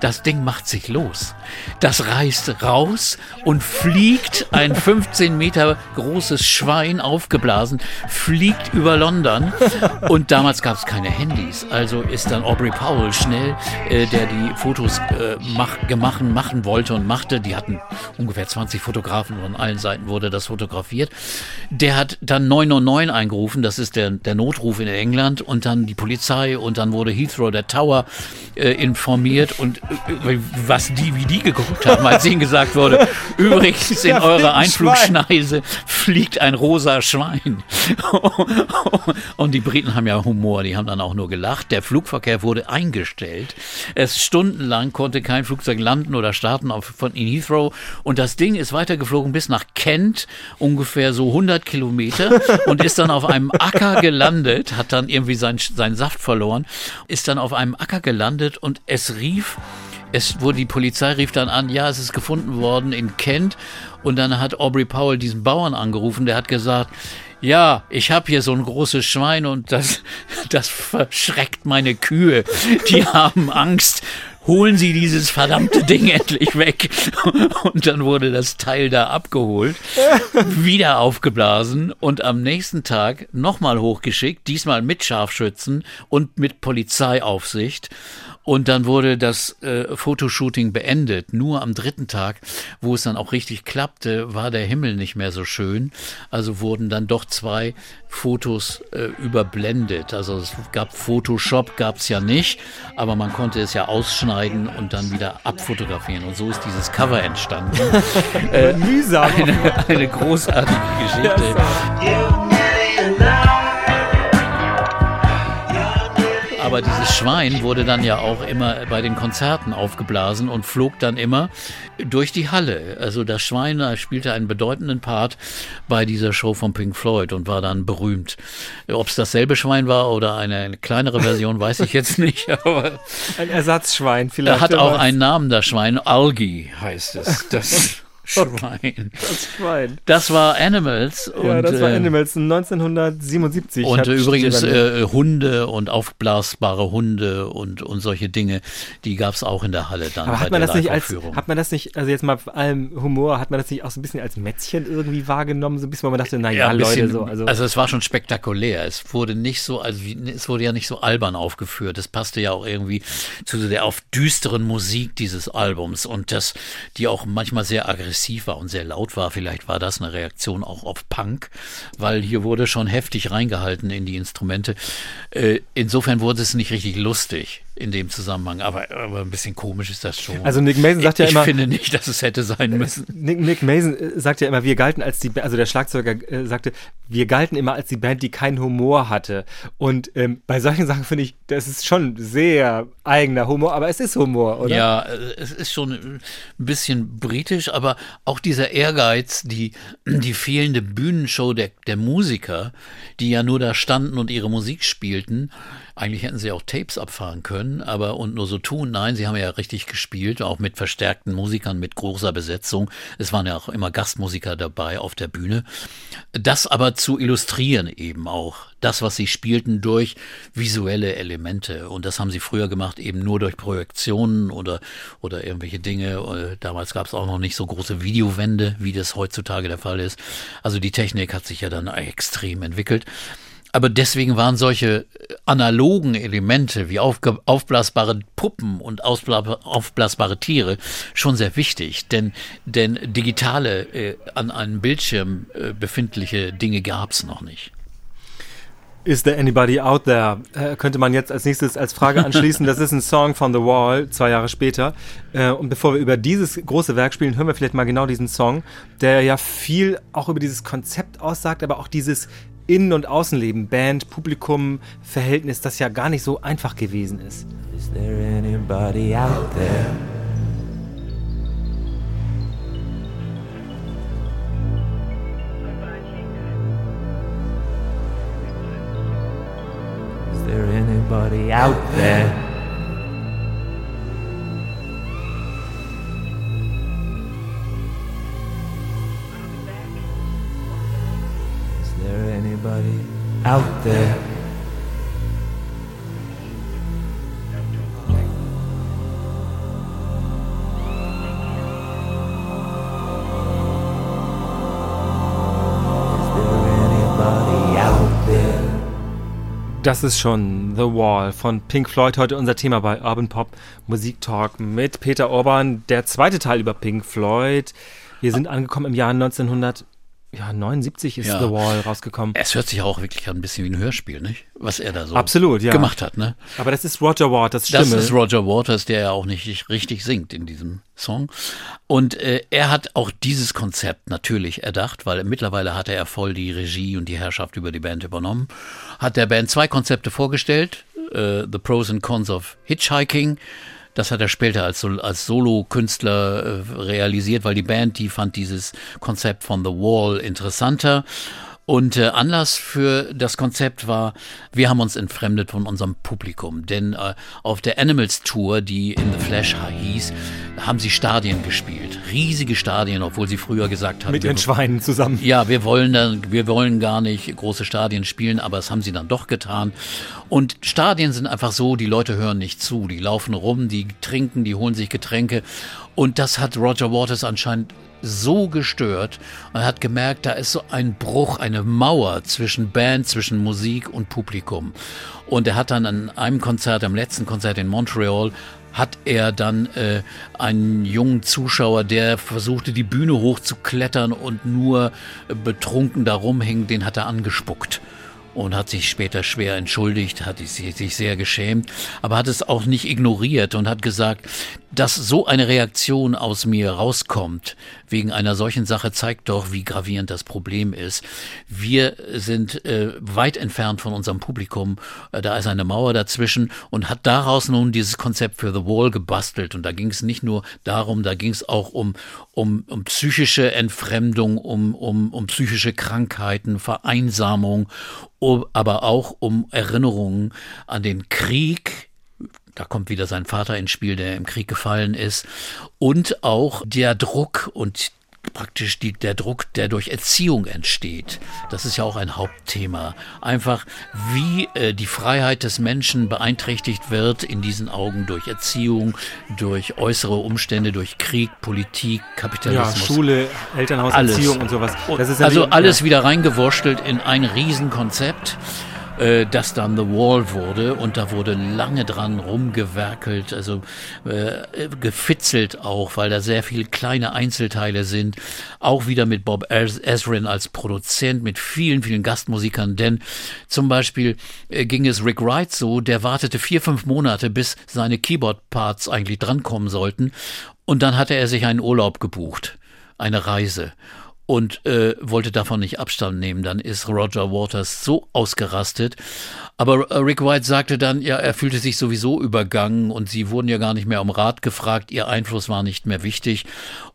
Das Ding macht sich los. Das reißt raus und fliegt ein 15 Meter großes Schwein aufgeblasen, fliegt über London. Und damals gab es keine Handys. Also ist dann Aubrey Powell schnell, äh, der die Fotos äh, mach, gemacht, machen wollte und macht machte. Die hatten ungefähr 20 Fotografen und an allen Seiten wurde das fotografiert. Der hat dann 999 eingerufen, das ist der, der Notruf in England und dann die Polizei und dann wurde Heathrow, der Tower, äh, informiert und äh, was die, wie die geguckt haben, als ihnen gesagt wurde, *laughs* übrigens in eurer Einflugschneise fliegt ein rosa Schwein. *laughs* und die Briten haben ja Humor, die haben dann auch nur gelacht. Der Flugverkehr wurde eingestellt. Es stundenlang konnte kein Flugzeug landen oder starten auf, von in Heathrow. Und das Ding ist weitergeflogen bis nach Kent, ungefähr so 100 Kilometer *laughs* und ist dann auf einem Acker gelandet, hat dann irgendwie seinen, seinen Saft verloren, ist dann auf einem Acker gelandet und es rief, es wurde die Polizei rief dann an, ja, es ist gefunden worden in Kent. Und dann hat Aubrey Powell diesen Bauern angerufen, der hat gesagt, ja, ich habe hier so ein großes Schwein und das, *laughs* das verschreckt meine Kühe. Die haben Angst holen Sie dieses verdammte Ding *laughs* endlich weg. Und dann wurde das Teil da abgeholt, wieder aufgeblasen und am nächsten Tag nochmal hochgeschickt, diesmal mit Scharfschützen und mit Polizeiaufsicht. Und dann wurde das äh, Fotoshooting beendet. Nur am dritten Tag, wo es dann auch richtig klappte, war der Himmel nicht mehr so schön. Also wurden dann doch zwei Fotos äh, überblendet. Also es gab Photoshop, gab es ja nicht, aber man konnte es ja ausschneiden und dann wieder abfotografieren. Und so ist dieses Cover entstanden. *laughs* äh, Mühsam. Eine, eine großartige Geschichte. Dieses Schwein wurde dann ja auch immer bei den Konzerten aufgeblasen und flog dann immer durch die Halle. Also das Schwein spielte einen bedeutenden Part bei dieser Show von Pink Floyd und war dann berühmt. Ob es dasselbe Schwein war oder eine kleinere Version, weiß ich jetzt nicht. *laughs* Aber Ein Ersatzschwein vielleicht. Er hat auch einen Namen, das Schwein. Algi heißt es. Das *laughs* Schwein. *laughs* Das Schwein. Das war Animals. Ja, und, das war äh, Animals 1977. Und übrigens äh, Hunde und aufblasbare Hunde und, und solche Dinge, die gab es auch in der Halle dann. aber bei hat man der das nicht als, hat man das nicht, also jetzt mal vor allem Humor, hat man das nicht auch so ein bisschen als Mätzchen irgendwie wahrgenommen, so ein bisschen, wo man dachte, naja, ein Leute, so, also, also es war schon spektakulär. Es wurde nicht so, also es wurde ja nicht so albern aufgeführt. Es passte ja auch irgendwie zu der auf düsteren Musik dieses Albums und das, die auch manchmal sehr aggressiv war und sehr laut war. Vielleicht war das eine Reaktion auch auf Punk, weil hier wurde schon heftig reingehalten in die Instrumente. Äh, insofern wurde es nicht richtig lustig in dem Zusammenhang, aber, aber ein bisschen komisch ist das schon. Also Nick Mason sagt ja ich immer- finde nicht, dass es hätte sein müssen. Nick, Nick Mason äh, sagt ja immer, wir galten als die, also der Schlagzeuger äh, sagte, wir galten immer als die Band, die keinen Humor hatte. Und ähm, bei solchen Sachen finde ich, das ist schon sehr eigener Humor, aber es ist Humor, oder? Ja, äh, es ist schon ein bisschen britisch, aber auch dieser Ehrgeiz, die, die fehlende Bühnenshow der, der Musiker, die ja nur da standen und ihre Musik spielten. Eigentlich hätten sie auch Tapes abfahren können, aber und nur so tun. Nein, sie haben ja richtig gespielt, auch mit verstärkten Musikern, mit großer Besetzung. Es waren ja auch immer Gastmusiker dabei auf der Bühne. Das aber zu illustrieren eben auch. Das, was sie spielten, durch visuelle Elemente. Und das haben sie früher gemacht, eben nur durch Projektionen oder, oder irgendwelche Dinge. Äh, Damals gab es auch noch nicht so große Videowände, wie das heutzutage der Fall ist. Also die Technik hat sich ja dann extrem entwickelt. Aber deswegen waren solche äh, analogen Elemente wie aufge- aufblasbare Puppen und aufblasbare Tiere schon sehr wichtig, denn, denn digitale, äh, an einem Bildschirm äh, befindliche Dinge gab es noch nicht. Is there anybody out there? Äh, könnte man jetzt als nächstes als Frage anschließen. Das ist ein Song von The Wall, zwei Jahre später. Äh, und bevor wir über dieses große Werk spielen, hören wir vielleicht mal genau diesen Song, der ja viel auch über dieses Konzept aussagt, aber auch dieses Innen- und Außenleben, Band, Publikum, Verhältnis, das ja gar nicht so einfach gewesen ist. Is there anybody out there? Is there anybody out there? Anybody out there? Das ist schon The Wall von Pink Floyd. Heute unser Thema bei Urban Pop Musik Talk mit Peter Orban. Der zweite Teil über Pink Floyd. Wir sind angekommen im Jahr 1900 ja, 79 ist ja. The Wall rausgekommen. Es hört sich auch wirklich ein bisschen wie ein Hörspiel, nicht? Was er da so Absolut, ja. gemacht hat, ne? Aber das ist Roger Waters Stimme. Das ist Roger Waters, der ja auch nicht richtig singt in diesem Song. Und äh, er hat auch dieses Konzept natürlich erdacht, weil mittlerweile hatte er voll die Regie und die Herrschaft über die Band übernommen. Hat der Band zwei Konzepte vorgestellt, äh, The Pros and Cons of Hitchhiking das hat er später als, als Solo-Künstler äh, realisiert, weil die Band, die fand dieses Konzept von The Wall interessanter. Und äh, Anlass für das Konzept war, wir haben uns entfremdet von unserem Publikum. Denn äh, auf der Animals Tour, die in The Flash hieß, haben sie Stadien gespielt. Riesige Stadien, obwohl sie früher gesagt haben. Mit ihren Schweinen zusammen. Ja, wir wollen, dann, wir wollen gar nicht große Stadien spielen, aber das haben sie dann doch getan. Und Stadien sind einfach so, die Leute hören nicht zu. Die laufen rum, die trinken, die holen sich Getränke. Und das hat Roger Waters anscheinend so gestört und hat gemerkt, da ist so ein Bruch, eine Mauer zwischen Band, zwischen Musik und Publikum. Und er hat dann an einem Konzert, am letzten Konzert in Montreal, hat er dann äh, einen jungen Zuschauer, der versuchte, die Bühne hochzuklettern und nur betrunken da rumhing, den hat er angespuckt und hat sich später schwer entschuldigt, hat sich sehr geschämt, aber hat es auch nicht ignoriert und hat gesagt, dass so eine Reaktion aus mir rauskommt wegen einer solchen Sache zeigt doch, wie gravierend das Problem ist. Wir sind äh, weit entfernt von unserem Publikum. Äh, da ist eine Mauer dazwischen und hat daraus nun dieses Konzept für The Wall gebastelt. Und da ging es nicht nur darum, da ging es auch um, um, um psychische Entfremdung, um, um, um psychische Krankheiten, Vereinsamung, um, aber auch um Erinnerungen an den Krieg, da kommt wieder sein Vater ins Spiel, der im Krieg gefallen ist. Und auch der Druck und praktisch die, der Druck, der durch Erziehung entsteht. Das ist ja auch ein Hauptthema. Einfach, wie äh, die Freiheit des Menschen beeinträchtigt wird in diesen Augen durch Erziehung, durch äußere Umstände, durch Krieg, Politik, Kapitalismus. Ja, Schule, Elternhaus, alles. Erziehung und sowas. also alles wieder reingewurschtelt in ein Riesenkonzept äh, das dann The Wall wurde und da wurde lange dran rumgewerkelt, also äh, gefitzelt auch, weil da sehr viele kleine Einzelteile sind. Auch wieder mit Bob Ezrin als Produzent, mit vielen, vielen Gastmusikern, denn zum Beispiel äh, ging es Rick Wright so, der wartete vier, fünf Monate, bis seine Keyboard-Parts eigentlich drankommen sollten. Und dann hatte er sich einen Urlaub gebucht, eine Reise und äh, wollte davon nicht Abstand nehmen. Dann ist Roger Waters so ausgerastet. Aber äh, Rick White sagte dann, ja, er fühlte sich sowieso übergangen und sie wurden ja gar nicht mehr um Rat gefragt. Ihr Einfluss war nicht mehr wichtig.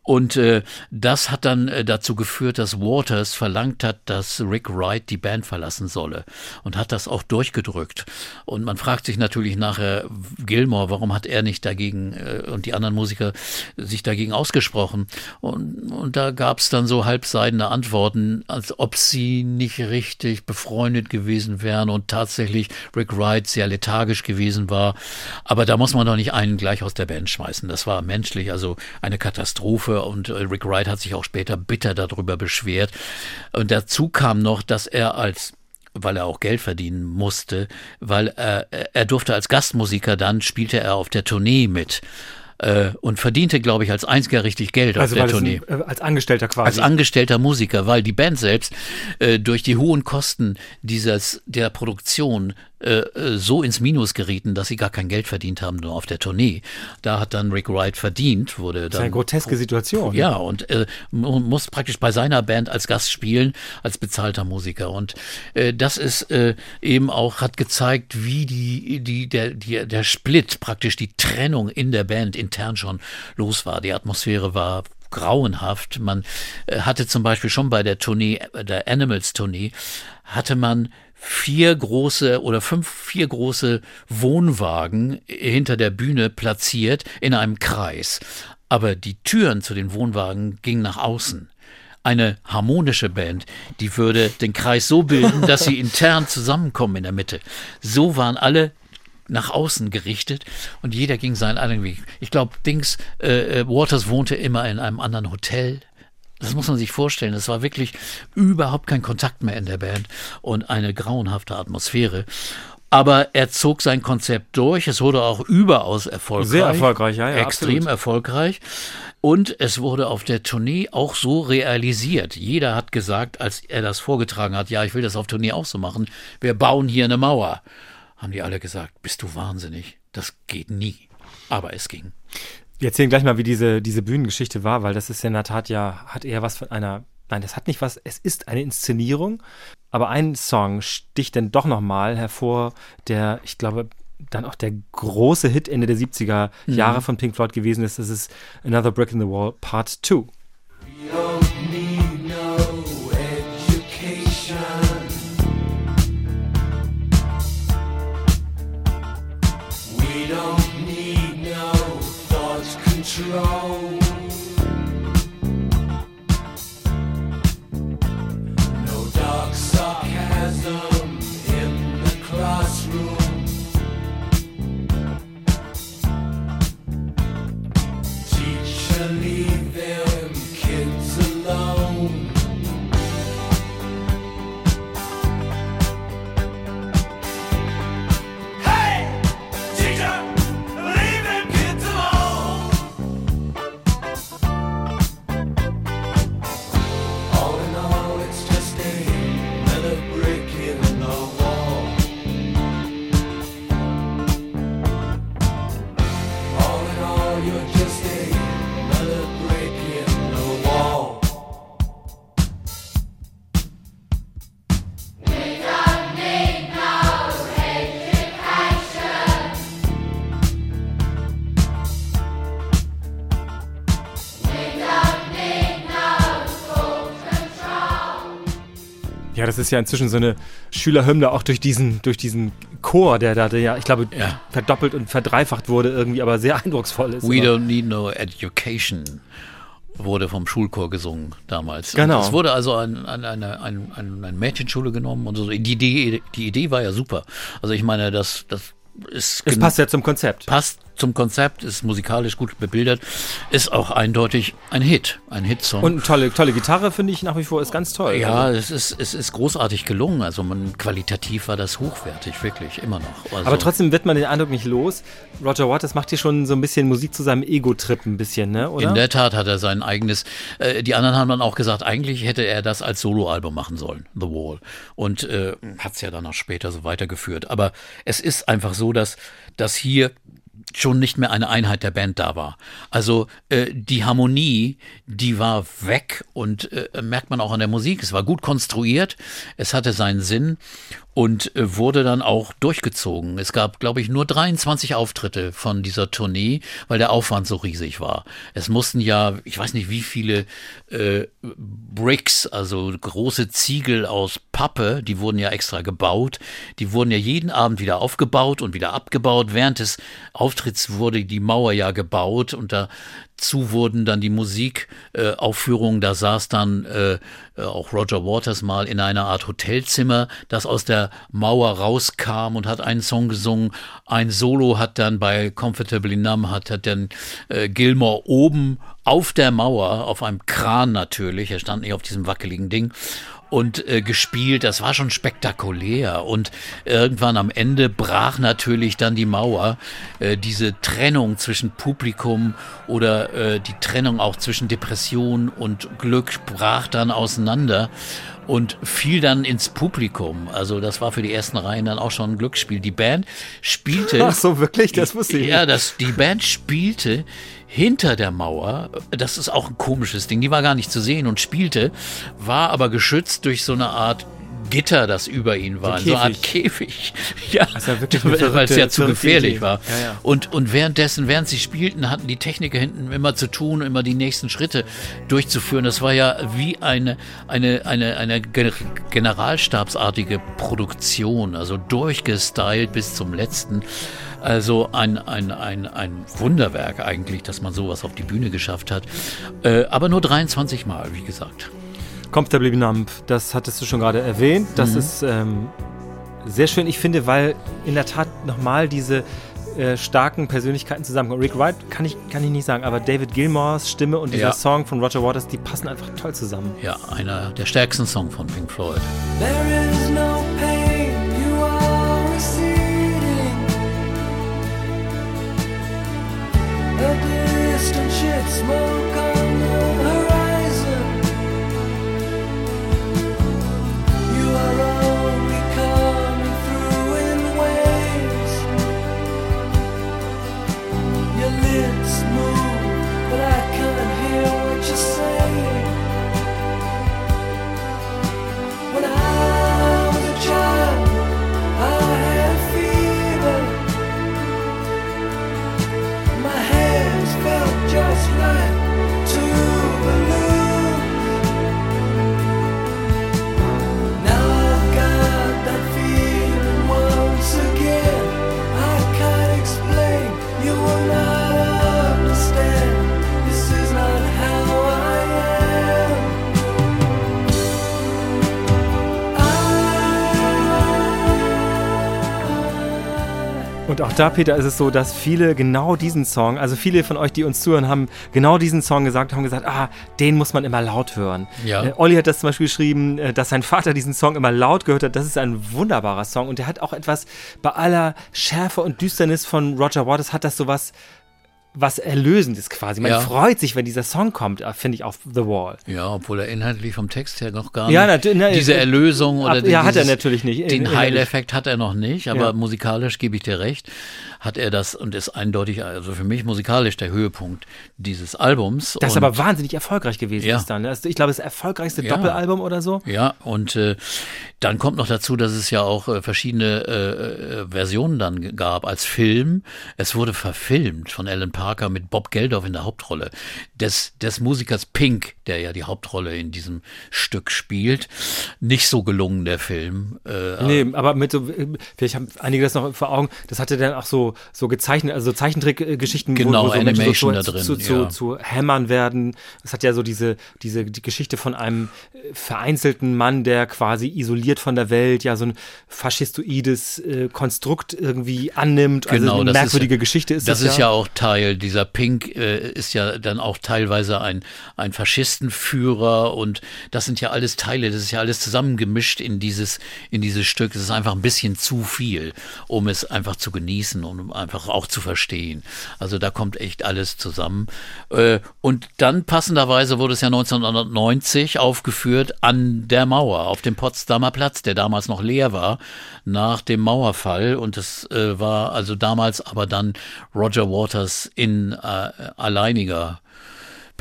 Und äh, das hat dann äh, dazu geführt, dass Waters verlangt hat, dass Rick Wright die Band verlassen solle und hat das auch durchgedrückt. Und man fragt sich natürlich nachher, Gilmore, warum hat er nicht dagegen äh, und die anderen Musiker sich dagegen ausgesprochen? Und, und da gab es dann so halbseidene Antworten, als ob sie nicht richtig befreundet gewesen wären und tatsächlich Rick Wright sehr lethargisch gewesen war. Aber da muss man doch nicht einen gleich aus der Band schmeißen. Das war menschlich, also eine Katastrophe und äh, Rick Wright hat sich auch später bitter darüber beschwert. Und dazu kam noch, dass er als weil er auch Geld verdienen musste, weil er, er durfte als Gastmusiker dann spielte er auf der Tournee mit äh, und verdiente, glaube ich, als einziger richtig Geld also auf der Tournee. Ein, äh, als Angestellter quasi. Als angestellter Musiker, weil die Band selbst äh, durch die hohen Kosten dieses der Produktion äh, äh, so ins Minus gerieten, dass sie gar kein Geld verdient haben, nur auf der Tournee. Da hat dann Rick Wright verdient, wurde dann. Das ist eine groteske Situation. Ja, und äh, muss praktisch bei seiner Band als Gast spielen, als bezahlter Musiker. Und äh, das ist äh, eben auch, hat gezeigt, wie die, die, der, die, der Split, praktisch die Trennung in der Band intern schon los war. Die Atmosphäre war grauenhaft. Man äh, hatte zum Beispiel schon bei der Tournee, der Animals Tournee, hatte man vier große oder fünf, vier große Wohnwagen hinter der Bühne platziert in einem Kreis. Aber die Türen zu den Wohnwagen gingen nach außen. Eine harmonische Band, die würde den Kreis so bilden, *laughs* dass sie intern zusammenkommen in der Mitte. So waren alle nach außen gerichtet und jeder ging seinen eigenen Weg. Ich glaube, Dings, äh, äh, Waters wohnte immer in einem anderen Hotel. Das muss man sich vorstellen. Es war wirklich überhaupt kein Kontakt mehr in der Band und eine grauenhafte Atmosphäre. Aber er zog sein Konzept durch. Es wurde auch überaus erfolgreich. Sehr erfolgreich, ja, ja. Extrem absolut. erfolgreich. Und es wurde auf der Tournee auch so realisiert. Jeder hat gesagt, als er das vorgetragen hat, ja, ich will das auf Tournee auch so machen. Wir bauen hier eine Mauer haben die alle gesagt, bist du wahnsinnig, das geht nie. Aber es ging. Wir erzählen gleich mal, wie diese, diese Bühnengeschichte war, weil das ist in der Tat ja, hat eher was von einer, nein, das hat nicht was, es ist eine Inszenierung, aber ein Song sticht dann doch nochmal hervor, der, ich glaube, dann auch der große Hit Ende der 70er Jahre mhm. von Pink Floyd gewesen ist. Das ist Another Brick in the Wall Part 2. Ja, das ist ja inzwischen so eine Schülerhymne, auch durch diesen, durch diesen Chor, der da, ja, ich glaube, ja. verdoppelt und verdreifacht wurde irgendwie, aber sehr eindrucksvoll ist. We don't need no education wurde vom Schulchor gesungen damals. Genau. Und es wurde also an, an eine, an, an eine Mädchenschule genommen und so. Die Idee, die Idee war ja super. Also ich meine, das, das ist. Es passt ja zum Konzept. Passt zum Konzept, ist musikalisch gut bebildert, ist auch eindeutig ein Hit, ein Hitsong. Und eine tolle, tolle Gitarre finde ich nach wie vor ist ganz toll. Ja, also. es, ist, es ist großartig gelungen. Also man, qualitativ war das hochwertig, wirklich, immer noch. Also Aber trotzdem wird man den Eindruck nicht los. Roger Waters macht hier schon so ein bisschen Musik zu seinem Ego-Trip ein bisschen, ne? Oder? In der Tat hat er sein eigenes. Äh, die anderen haben dann auch gesagt, eigentlich hätte er das als Soloalbum machen sollen, The Wall. Und äh, hat es ja dann auch später so weitergeführt. Aber es ist einfach so, dass, dass hier schon nicht mehr eine Einheit der Band da war. Also äh, die Harmonie, die war weg und äh, merkt man auch an der Musik. Es war gut konstruiert, es hatte seinen Sinn und äh, wurde dann auch durchgezogen. Es gab, glaube ich, nur 23 Auftritte von dieser Tournee, weil der Aufwand so riesig war. Es mussten ja, ich weiß nicht, wie viele äh, Bricks, also große Ziegel aus Pappe, die wurden ja extra gebaut. Die wurden ja jeden Abend wieder aufgebaut und wieder abgebaut. Während des Auftritts wurde die Mauer ja gebaut und da zu wurden dann die Musikaufführungen. Äh, da saß dann äh, auch Roger Waters mal in einer Art Hotelzimmer, das aus der Mauer rauskam und hat einen Song gesungen. Ein Solo hat dann bei Comfortably Numb hat, hat dann äh, Gilmore oben auf der Mauer, auf einem Kran natürlich, er stand nicht auf diesem wackeligen Ding und äh, gespielt. Das war schon spektakulär. Und irgendwann am Ende brach natürlich dann die Mauer. Äh, diese Trennung zwischen Publikum oder äh, die Trennung auch zwischen Depression und Glück brach dann auseinander. und fiel dann ins Publikum. Also das war für die ersten Reihen dann auch schon ein Glücksspiel. Die Band spielte. *laughs* Ach so, wirklich? Das wusste ich. Ja, das, die Band spielte hinter der Mauer. Das ist auch ein komisches Ding. Die war gar nicht zu sehen und spielte, war aber geschützt durch so eine Art Gitter, das über ihn war, so eine Art Käfig. *laughs* Ja, ja weil es ja zu gefährlich Idee. war. Ja, ja. Und, und währenddessen, während sie spielten, hatten die Techniker hinten immer zu tun, immer die nächsten Schritte durchzuführen. Das war ja wie eine, eine, eine, eine generalstabsartige Produktion, also durchgestylt bis zum letzten. Also ein, ein, ein, ein Wunderwerk eigentlich, dass man sowas auf die Bühne geschafft hat. Äh, aber nur 23 Mal, wie gesagt. Comfortably Numb, das hattest du schon gerade erwähnt. Das Mhm. ist ähm, sehr schön, ich finde, weil in der Tat nochmal diese äh, starken Persönlichkeiten zusammenkommen. Rick Wright kann ich, kann ich nicht sagen, aber David Gilmores Stimme und dieser Ja. Song von Roger Waters, die passen einfach toll zusammen. Ja, einer der stärksten Songs von Pink Floyd. There is no pain, A distant ship, smoke auch da, Peter, ist es so, dass viele genau diesen Song, also viele von euch, die uns zuhören, haben genau diesen Song gesagt, haben gesagt, ah, den muss man immer laut hören. Ja. Äh, Olli hat das zum Beispiel geschrieben, äh, dass sein Vater diesen Song immer laut gehört hat. Das ist ein wunderbarer Song und der hat auch etwas, bei aller Schärfe und Düsternis von Roger Waters hat das sowas, was Erlösendes quasi. Man Ja. freut sich, wenn dieser Song kommt, äh, finde ich, auf The Wall. Ja, obwohl er inhaltlich vom Text her noch gar Ja, nicht. na, diese äh, Erlösung oder ab- ja, hat er dieses- natürlich nicht. Den Inhaltlich. Heileffekt hat er noch nicht, aber musikalisch gebe ich dir recht, hat er das und ist eindeutig, also für mich musikalisch der Höhepunkt dieses Albums. Das und, aber wahnsinnig erfolgreich gewesen Ja. ist dann. Also ich glaube, das erfolgreichste Ja. Doppelalbum oder so. Ja, und äh, dann kommt noch dazu, dass es ja auch äh, verschiedene äh, äh, Versionen dann gab als Film. Es wurde verfilmt von Alan Parker mit Bob Geldof in der Hauptrolle. Des, des Musikers Pink, der ja die Hauptrolle in diesem Stück spielt. Nicht so gelungen, der Film. Äh, Nee, aber mit so, vielleicht haben einige das noch vor Augen, das hatte dann auch so, so gezeichnet, also Zeichentrickgeschichten, Genau, wo, wo so Animation so da drin, zu, ja. zu Hämmern werden. Es hat ja so diese, diese die Geschichte von einem äh, vereinzelten Mann, der quasi isoliert von der Welt, ja, so ein faschistoides äh, Konstrukt irgendwie annimmt. also eine das merkwürdige ist, Geschichte ist das. das, ist ja. ja auch Teil dieser Pink äh, ist ja dann auch teilweise ein ein Faschistenführer und das sind ja alles Teile, das ist ja alles zusammengemischt in dieses in dieses Stück. Es ist einfach ein bisschen zu viel, um es einfach zu genießen und einfach auch zu verstehen. Also da kommt echt alles zusammen. Äh, und dann passenderweise wurde es ja 1990 aufgeführt an der Mauer auf dem Potsdamer Platz, der damals noch leer war nach dem Mauerfall und es äh, war also damals aber dann Roger Waters in äh, alleiniger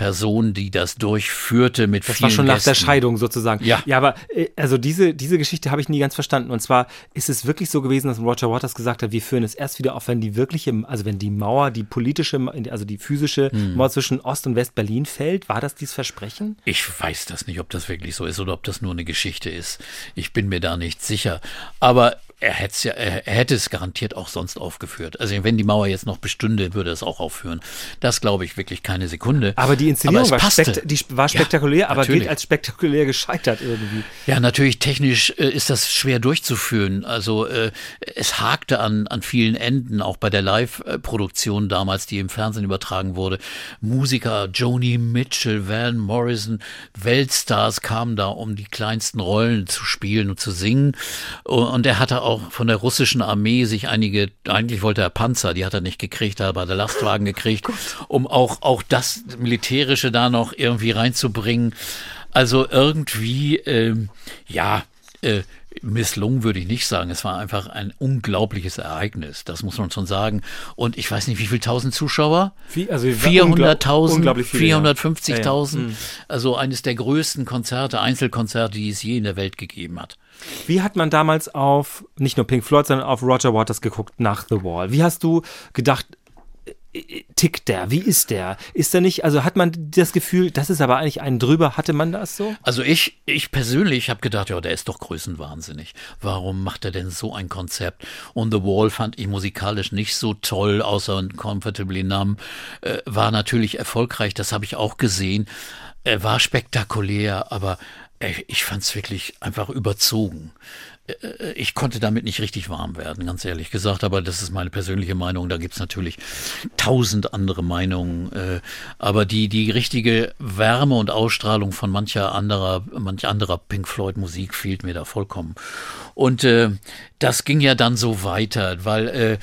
Person, die das durchführte mit Das vielen war schon nach der Gästen. Scheidung sozusagen. Ja. Ja, aber äh, also diese, diese Geschichte habe ich nie ganz verstanden. Und zwar ist es wirklich so gewesen, dass Roger Waters gesagt hat, wir führen es erst wieder auf, wenn die wirkliche, also wenn die Mauer, die politische, also die physische Hm. Mauer zwischen Ost- und West-Berlin fällt. War das dieses Versprechen? Ich weiß das nicht, ob das wirklich so ist oder ob das nur eine Geschichte ist. Ich bin mir da nicht sicher. Aber er hätte es ja, er hätte es garantiert auch sonst aufgeführt. Also wenn die Mauer jetzt noch bestünde, würde es auch aufführen. Das glaube ich wirklich keine Sekunde. Aber die Inszenierung es war, spekt die war spektakulär, aber natürlich. gilt als spektakulär gescheitert irgendwie. Ja, natürlich technisch äh, ist das schwer durchzuführen. Also äh, es hakte an, an vielen Enden, auch bei der Live-Produktion damals, die im Fernsehen übertragen wurde. Musiker Joni Mitchell, Van Morrison, Weltstars kamen da, um die kleinsten Rollen zu spielen und zu singen. Und er hatte auch von der russischen Armee sich einige, eigentlich wollte er Panzer, die hat er nicht gekriegt, aber der Lastwagen gekriegt, *laughs* um auch, auch das Militärische da noch irgendwie reinzubringen. Also irgendwie, ähm, ja, äh, misslungen würde ich nicht sagen. Es war einfach ein unglaubliches Ereignis. Das muss man schon sagen. Und ich weiß nicht, wie viel tausend Zuschauer? Wie- also 400.000, unglaublich viele, ja. 450.000. Ja, ja. Mhm. Also eines der größten Konzerte, Einzelkonzerte, die es je in der Welt gegeben hat. Wie hat man damals auf nicht nur Pink Floyd, sondern auf Roger Waters geguckt nach The Wall? Wie hast du gedacht, tickt der? Wie ist der? Ist er nicht, also hat man das Gefühl, das ist aber eigentlich einen drüber, hatte man das so? Also ich, ich persönlich habe gedacht, ja, der ist doch größenwahnsinnig. Warum macht er denn so ein Konzept? Und The Wall fand ich musikalisch nicht so toll, außer Comfortably Numb. Äh, war natürlich erfolgreich, das habe ich auch gesehen. Er war spektakulär, aber ich fand es wirklich einfach überzogen. Äh, Ich konnte damit nicht richtig warm werden, ganz ehrlich gesagt, aber das ist meine persönliche Meinung. Da gibt's natürlich tausend andere Meinungen. äh, Aber die, die richtige Wärme und Ausstrahlung von mancher anderer, manch anderer Pink Floyd Musik fehlt mir da vollkommen. Und äh, das ging ja dann so weiter, weil äh,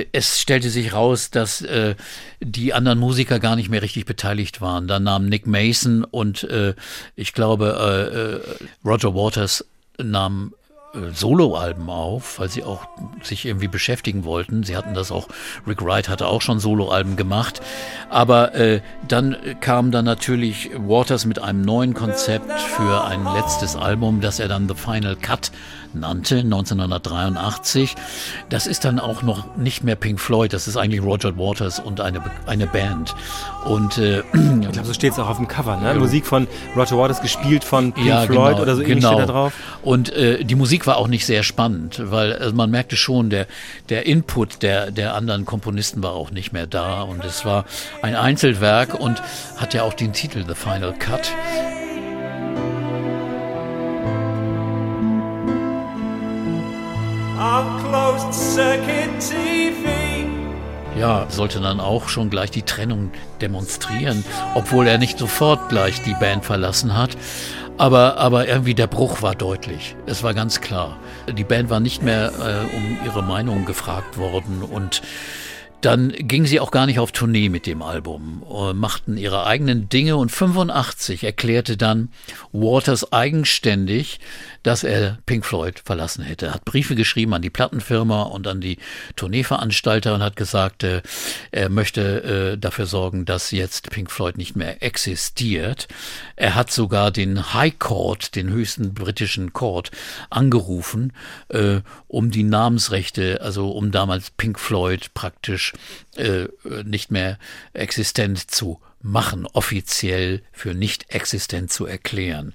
äh, es stellte sich raus, dass äh, die anderen Musiker gar nicht mehr richtig beteiligt waren. Dann nahm Nick Mason und äh, ich glaube äh, äh, Roger Waters nahm Soloalben auf, weil sie auch sich irgendwie beschäftigen wollten. Sie hatten das auch, Rick Wright hatte auch schon Soloalben gemacht. Aber äh, dann kam dann natürlich Waters mit einem neuen Konzept für ein letztes Album, das er dann The Final Cut nannte, 1983. Das ist dann auch noch nicht mehr Pink Floyd, das ist eigentlich Roger Waters und eine, eine Band. Und äh, Ich glaube, so steht es auch auf dem Cover, ne? Musik von Roger Waters gespielt von Pink ja, Floyd genau, oder so ähnlich genau. steht da drauf. Und äh, die Musik war auch nicht sehr spannend, weil also man merkte schon, der, der Input der, der anderen Komponisten war auch nicht mehr da. Und es war ein Einzelwerk und hat ja auch den Titel The Final Cut. Ja, sollte dann auch schon gleich die Trennung demonstrieren, obwohl er nicht sofort gleich die Band verlassen hat. Aber, aber irgendwie der Bruch war deutlich. Es war ganz klar. Die Band war nicht mehr äh, um ihre Meinung gefragt worden und dann gingen sie auch gar nicht auf Tournee mit dem Album, äh, machten ihre eigenen Dinge und 85 erklärte dann Waters eigenständig, dass er Pink Floyd verlassen hätte. Er hat Briefe geschrieben an die Plattenfirma und an die Tourneeveranstalter und hat gesagt, äh, er möchte äh, dafür sorgen, dass jetzt Pink Floyd nicht mehr existiert. Er hat sogar den High Court, den höchsten britischen Court, angerufen, um die Namensrechte, also um damals Pink Floyd praktisch äh, nicht mehr existent zu machen, offiziell für nicht existent zu erklären.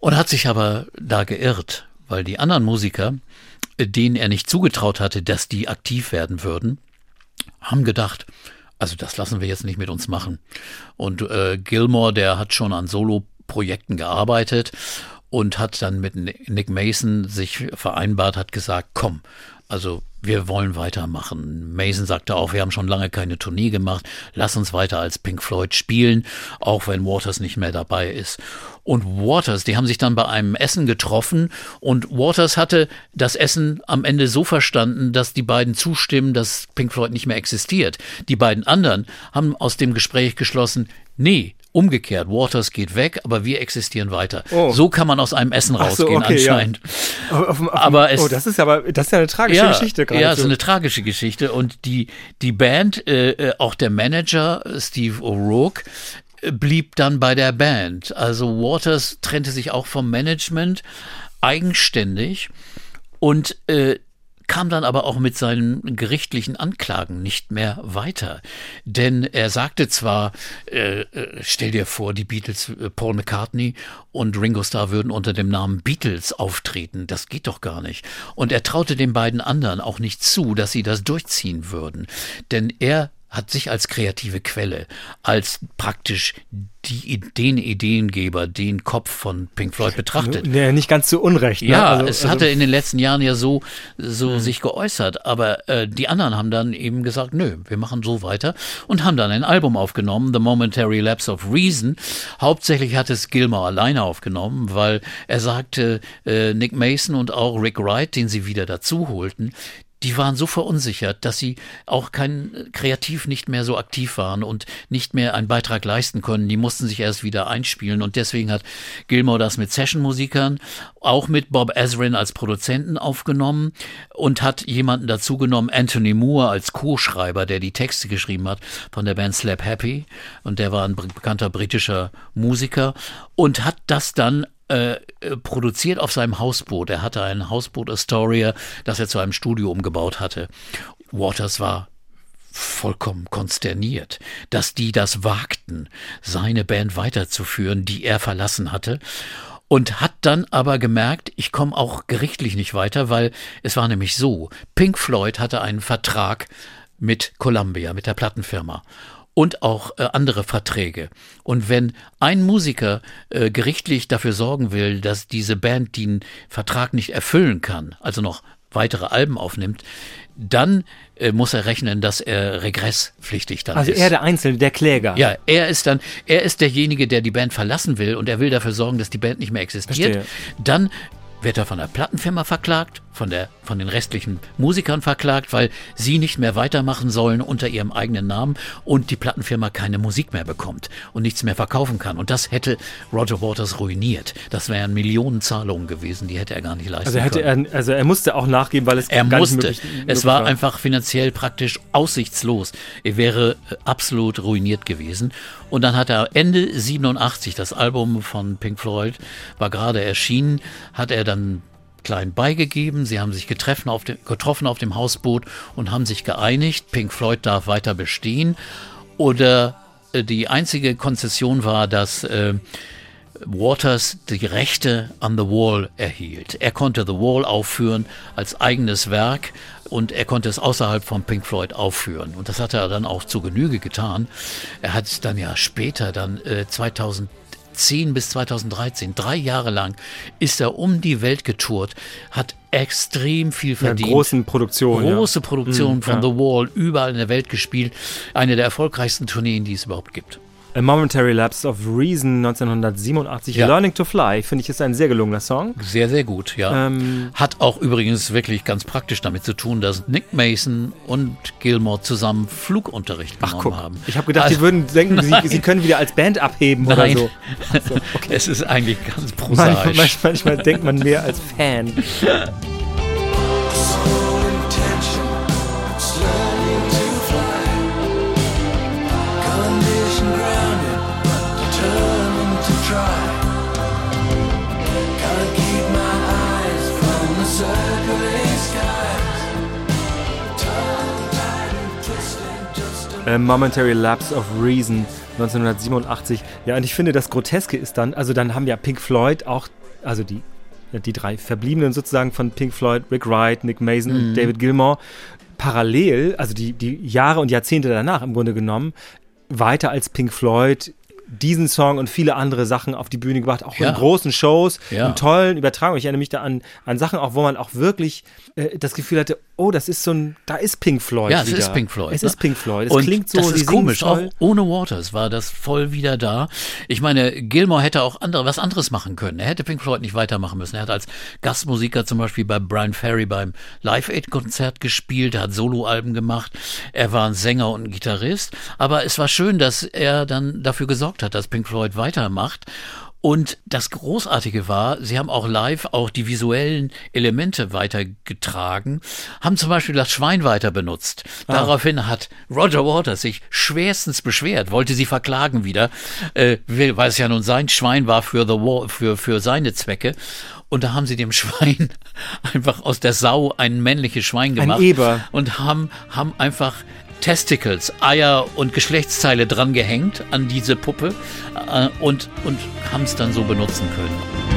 Und hat sich aber da geirrt, weil die anderen Musiker, äh, denen er nicht zugetraut hatte, dass die aktiv werden würden, haben gedacht, also das lassen wir jetzt nicht mit uns machen. Und äh, Gilmore, der hat schon an Solo-Projekten gearbeitet und hat dann mit Nick Mason sich vereinbart, hat gesagt, komm, also wir wollen weitermachen. Mason sagte auch, wir haben schon lange keine Tournee gemacht, lass uns weiter als Pink Floyd spielen, auch wenn Waters nicht mehr dabei ist. Und Waters, die haben sich dann bei einem Essen getroffen und Waters hatte das Essen am Ende so verstanden, dass die beiden zustimmen, dass Pink Floyd nicht mehr existiert. Die beiden anderen haben aus dem Gespräch geschlossen, nee, umgekehrt, Waters geht weg, aber wir existieren weiter. Oh. So kann man aus einem Essen Ach so, rausgehen okay, ja. anscheinend. Auf, auf, auf, Aber es- oh, das ist aber, das ist ja eine tragische Geschichte gerade. Ja, es ist eine tragische Geschichte. Und die, die Band, äh, äh, auch der Manager Steve O'Rourke, äh, blieb dann bei der Band. Also Waters trennte sich auch vom Management eigenständig und äh, kam dann aber auch mit seinen gerichtlichen Anklagen nicht mehr weiter. Denn er sagte zwar, äh, äh, stell dir vor, die Beatles, äh, Paul McCartney und Ringo Starr würden unter dem Namen Beatles auftreten. Das geht doch gar nicht. Und er traute den beiden anderen auch nicht zu, dass sie das durchziehen würden. Denn er hat sich als kreative Quelle, als praktisch die, den Ideengeber, den Kopf von Pink Floyd betrachtet. Nee, nicht ganz zu Unrecht. Ne? Ja, Also- es also- hatte in den letzten Jahren ja so, so sich geäußert, aber äh, die anderen haben dann eben gesagt, nö, wir machen so weiter und haben dann ein Album aufgenommen, The Momentary Lapse of Reason. Hauptsächlich hat es Gilmore alleine aufgenommen, weil er sagte, äh, Nick Mason und auch Rick Wright, den sie wieder dazu holten, die waren so verunsichert, dass sie auch kein kreativ nicht mehr so aktiv waren und nicht mehr einen Beitrag leisten konnten. Die mussten sich erst wieder einspielen und deswegen hat Gilmore das mit Session-Musikern, auch mit Bob Ezrin als Produzenten aufgenommen und hat jemanden dazu genommen, Anthony Moore als Co-Schreiber, der die Texte geschrieben hat von der Band Slap Happy und der war ein bekannter britischer Musiker und hat das dann äh, äh, produziert auf seinem Hausboot. Er hatte ein Hausboot Astoria, das er zu einem Studio umgebaut hatte. Waters war vollkommen konsterniert, dass die das wagten, seine Band weiterzuführen, die er verlassen hatte. Und hat dann aber gemerkt, ich komme auch gerichtlich nicht weiter, weil es war nämlich so, Pink Floyd hatte einen Vertrag mit Columbia, mit der Plattenfirma und auch äh, andere Verträge. Und wenn ein Musiker äh, gerichtlich dafür sorgen will, dass diese Band den Vertrag nicht erfüllen kann, also noch weitere Alben aufnimmt, dann äh, muss er rechnen, dass er regresspflichtig dann Also ist. er der Einzelne, der Kläger. Ja, er ist dann, er ist derjenige, der die Band verlassen will und er will dafür sorgen, dass die Band nicht mehr existiert. Verstehe. Dann wird er von der Plattenfirma verklagt, von, der, von den restlichen Musikern verklagt, weil sie nicht mehr weitermachen sollen unter ihrem eigenen Namen und die Plattenfirma keine Musik mehr bekommt und nichts mehr verkaufen kann. Und das hätte Roger Waters ruiniert. Das wären Millionenzahlungen gewesen, die hätte er gar nicht leisten Also hätte können. er, also er musste auch nachgeben, weil es Er gar musste. nicht möglich, es möglich war einfach finanziell praktisch aussichtslos. Er wäre äh, absolut ruiniert gewesen. Und dann hat er Ende 87, das Album von Pink Floyd war gerade erschienen, hat er dann klein beigegeben. Sie haben sich getreffen auf dem, getroffen auf dem Hausboot und haben sich geeinigt, Pink Floyd darf weiter bestehen. Oder äh, die einzige Konzession war, dass äh, Waters die Rechte an The Wall erhielt. Er konnte The Wall aufführen als eigenes Werk und er konnte es außerhalb von Pink Floyd aufführen. Und das hat er dann auch zu Genüge getan. Er hat es dann ja später, dann äh, 2010 bis 2013, drei Jahre lang, ist er um die Welt getourt, hat extrem viel Ja, verdient. großen Produktionen. Große Produktion Mhm, von ja. The Wall, überall in der Welt gespielt. Eine der erfolgreichsten Tourneen, die es überhaupt gibt. A Momentary Lapse of Reason 1987. Ja. Learning to Fly, finde ich, ist ein sehr gelungener Song. Sehr, sehr gut, ja. Ähm, Hat auch übrigens wirklich ganz praktisch damit zu tun, dass Nick Mason und Gilmore zusammen Flugunterricht ach genommen guck, haben. ich habe gedacht, Also- die würden denken, sie, *laughs* sie können wieder als Band abheben Nein. oder so. *laughs* Es ist eigentlich ganz prosaisch. manchmal, manchmal denkt man mehr als Fan. *laughs* a A Momentary Lapse of Reason 1987. Ja, und ich finde, das Groteske ist dann, also dann haben ja Pink Floyd auch, also die, die drei Verbliebenen sozusagen von Pink Floyd, Rick Wright, Nick Mason Mhm. und David Gilmour, parallel, also die, die Jahre und Jahrzehnte danach im Grunde genommen, weiter als Pink Floyd diesen Song und viele andere Sachen auf die Bühne gebracht, auch Ja. in großen Shows, Ja. in tollen Übertragungen. Ich erinnere mich da an, an Sachen auch, wo man auch wirklich äh, das Gefühl hatte, oh, das ist so ein, da ist Pink Floyd Ja, es wieder. ist Pink Floyd. Es ne? ist Pink Floyd. Es und klingt so, das ist komisch. Auch ohne Waters war das voll wieder da. Ich meine, Gilmore hätte auch andere, was anderes machen können. Er hätte Pink Floyd nicht weitermachen müssen. Er hat als Gastmusiker zum Beispiel bei Brian Ferry beim Live Aid Konzert gespielt. Er hat Soloalben gemacht. Er war ein Sänger und ein Gitarrist. Aber es war schön, dass er dann dafür gesorgt hat, dass Pink Floyd weitermacht. Und das Großartige war, sie haben auch live auch die visuellen Elemente weitergetragen, haben zum Beispiel das Schwein weiter benutzt. Daraufhin hat Roger Waters sich schwerstens beschwert, wollte sie verklagen wieder, äh, weil es ja nun sein Schwein war für, the War, für, für seine Zwecke. Und da haben sie dem *laughs* Schwein einfach aus der Sau ein männliches Schwein gemacht. Eber. Und haben, haben einfach Testicles, Eier und Geschlechtsteile dran gehängt an diese Puppe äh, und, und haben es dann so benutzen können.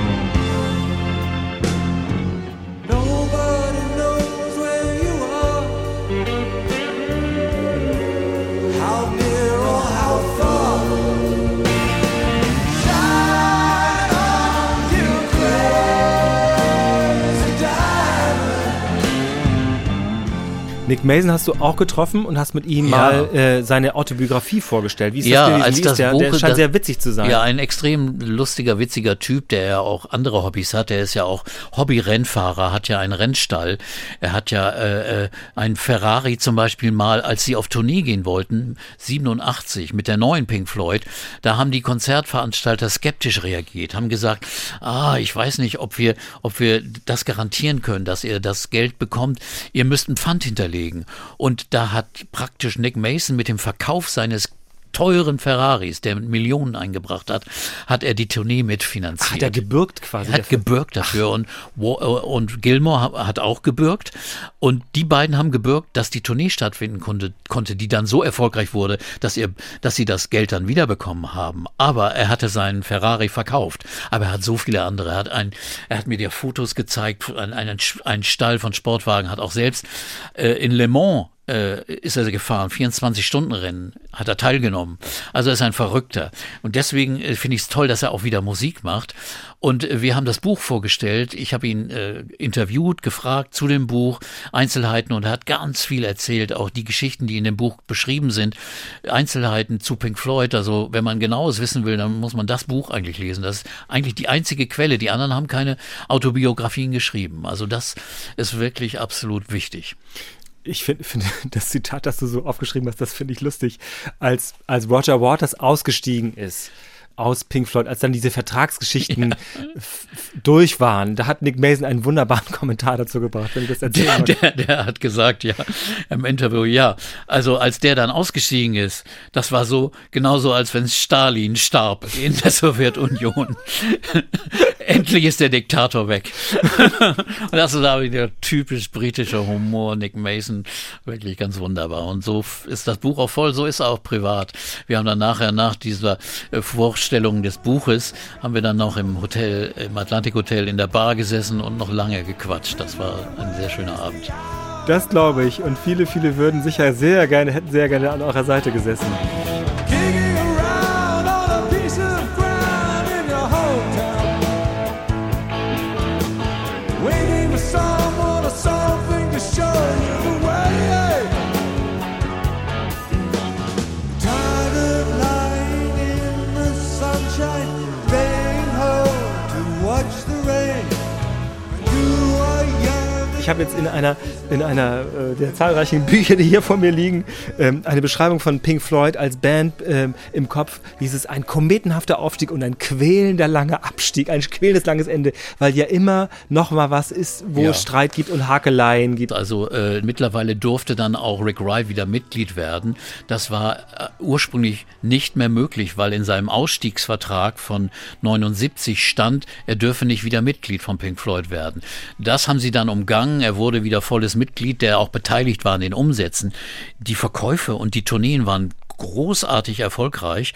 Nick Mason hast du auch getroffen und hast mit ihm Ja. mal äh, seine Autobiografie vorgestellt. Wie ist Ja, das als das der? Buch- der scheint das- sehr witzig zu sein. Ja, ein extrem lustiger, witziger Typ, der ja auch andere Hobbys hat. Der ist ja auch Hobby-Rennfahrer, hat ja einen Rennstall. Er hat ja äh, äh, ein Ferrari zum Beispiel mal, als sie auf Tournee gehen wollten, 87 mit der neuen Pink Floyd, da haben die Konzertveranstalter skeptisch reagiert, haben gesagt, ah, ich weiß nicht, ob wir, ob wir das garantieren können, dass ihr das Geld bekommt. Ihr müsst ein Pfand hinterlegen. Und da hat praktisch Nick Mason mit dem Verkauf seines teuren Ferraris, der Millionen eingebracht hat, hat er die Tournee mitfinanziert. Hat er gebürgt quasi. Er hat dafür. gebürgt dafür und, äh, und Gilmore ha- hat auch gebürgt und die beiden haben gebürgt, dass die Tournee stattfinden konnte, konnte, die dann so erfolgreich wurde, dass ihr, dass sie das Geld dann wiederbekommen haben. Aber er hatte seinen Ferrari verkauft. Aber er hat so viele andere. Er hat ein, er hat mir dir Fotos gezeigt, einen, einen, einen Stall von Sportwagen, hat auch selbst äh, in Le Mans ist er gefahren, 24-Stunden-Rennen hat er teilgenommen. Also er ist ein Verrückter. Und deswegen äh, finde ich es toll, dass er auch wieder Musik macht. Und äh, wir haben das Buch vorgestellt. Ich habe ihn äh, interviewt, gefragt zu dem Buch, Einzelheiten und er hat ganz viel erzählt, auch die Geschichten, die in dem Buch beschrieben sind, Einzelheiten zu Pink Floyd. Also wenn man genaues wissen will, dann muss man das Buch eigentlich lesen. Das ist eigentlich die einzige Quelle. Die anderen haben keine Autobiografien geschrieben. Also das ist wirklich absolut wichtig. Ich finde find, *laughs* das Zitat, das du so aufgeschrieben hast, das finde ich lustig. Als, als Roger Waters ausgestiegen ist aus Pink Floyd, als dann diese Vertragsgeschichten *laughs* f- durch waren, da hat Nick Mason einen wunderbaren *laughs* Kommentar dazu gebracht, wenn du das erzählen Der, der, der hat gesagt, ja, im Interview, ja. Also als der dann ausgestiegen ist, das war so, genauso als wenn Stalin starb in der *laughs* Sowjetunion. Endlich ist der Diktator weg. Und das ist aber wieder typisch britischer Humor, Nick Mason, wirklich ganz wunderbar. Und so ist das Buch auch voll, so ist er auch privat. Wir haben dann nachher, nach dieser äh, Vorstellung des Buches, haben wir dann noch im Hotel, im Atlantik Hotel in der Bar gesessen und noch lange gequatscht. Das war ein sehr schöner Abend. Das glaube ich. Und viele, viele würden sicher sehr gerne, hätten sehr gerne an eurer Seite gesessen. Habe jetzt in einer, in einer äh, der zahlreichen *laughs* Bücher, die hier vor mir liegen, ähm, eine Beschreibung von Pink Floyd als Band ähm, im Kopf. Dieses ein kometenhafter Aufstieg und ein quälender langer Abstieg, ein quälendes langes Ende, weil ja immer noch mal was ist, wo Ja. es Streit gibt und Hakeleien gibt. Also äh, mittlerweile durfte dann auch Rick Wright wieder Mitglied werden. Das war äh, ursprünglich nicht mehr möglich, weil in seinem Ausstiegsvertrag von 79 stand, er dürfe nicht wieder Mitglied von Pink Floyd werden. Das haben sie dann umgangen. Er wurde wieder volles Mitglied, der auch beteiligt war an den Umsätzen. Die Verkäufe und die Tourneen waren großartig erfolgreich,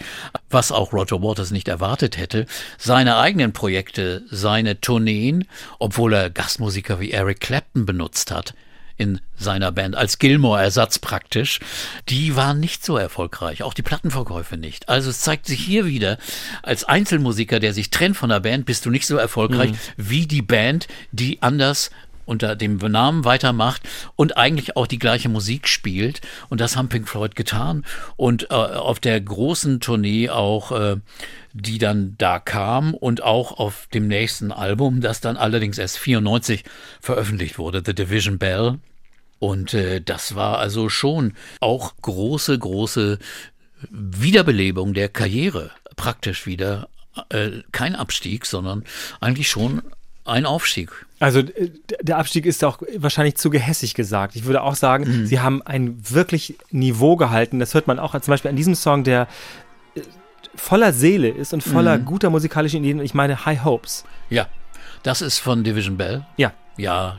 was auch Roger Waters nicht erwartet hätte. Seine eigenen Projekte, seine Tourneen, obwohl er Gastmusiker wie Eric Clapton benutzt hat, in seiner Band als Gilmore-Ersatz praktisch, die waren nicht so erfolgreich, auch die Plattenverkäufe nicht. Also es zeigt sich hier wieder, als Einzelmusiker, der sich trennt von der Band, bist du nicht so erfolgreich wie die Band, die anders unter dem Namen weitermacht und eigentlich auch die gleiche Musik spielt. Und das haben Pink Floyd getan. Und äh, auf der großen Tournee auch, äh, die dann da kam und auch auf dem nächsten Album, das dann allerdings erst 94 veröffentlicht wurde, The Division Bell. Und äh, das war also schon auch große, große Wiederbelebung der Karriere. Praktisch wieder äh, kein Abstieg, sondern eigentlich schon ein Aufstieg. Also äh, der Abstieg ist auch wahrscheinlich zu gehässig gesagt. Ich würde auch sagen, sie haben ein wirklich Niveau gehalten. Das hört man auch zum Beispiel an diesem Song, der äh, voller Seele ist und voller guter musikalischer Ideen. Ich meine High Hopes. Ja, das ist von Division Bell. Ja. Ja,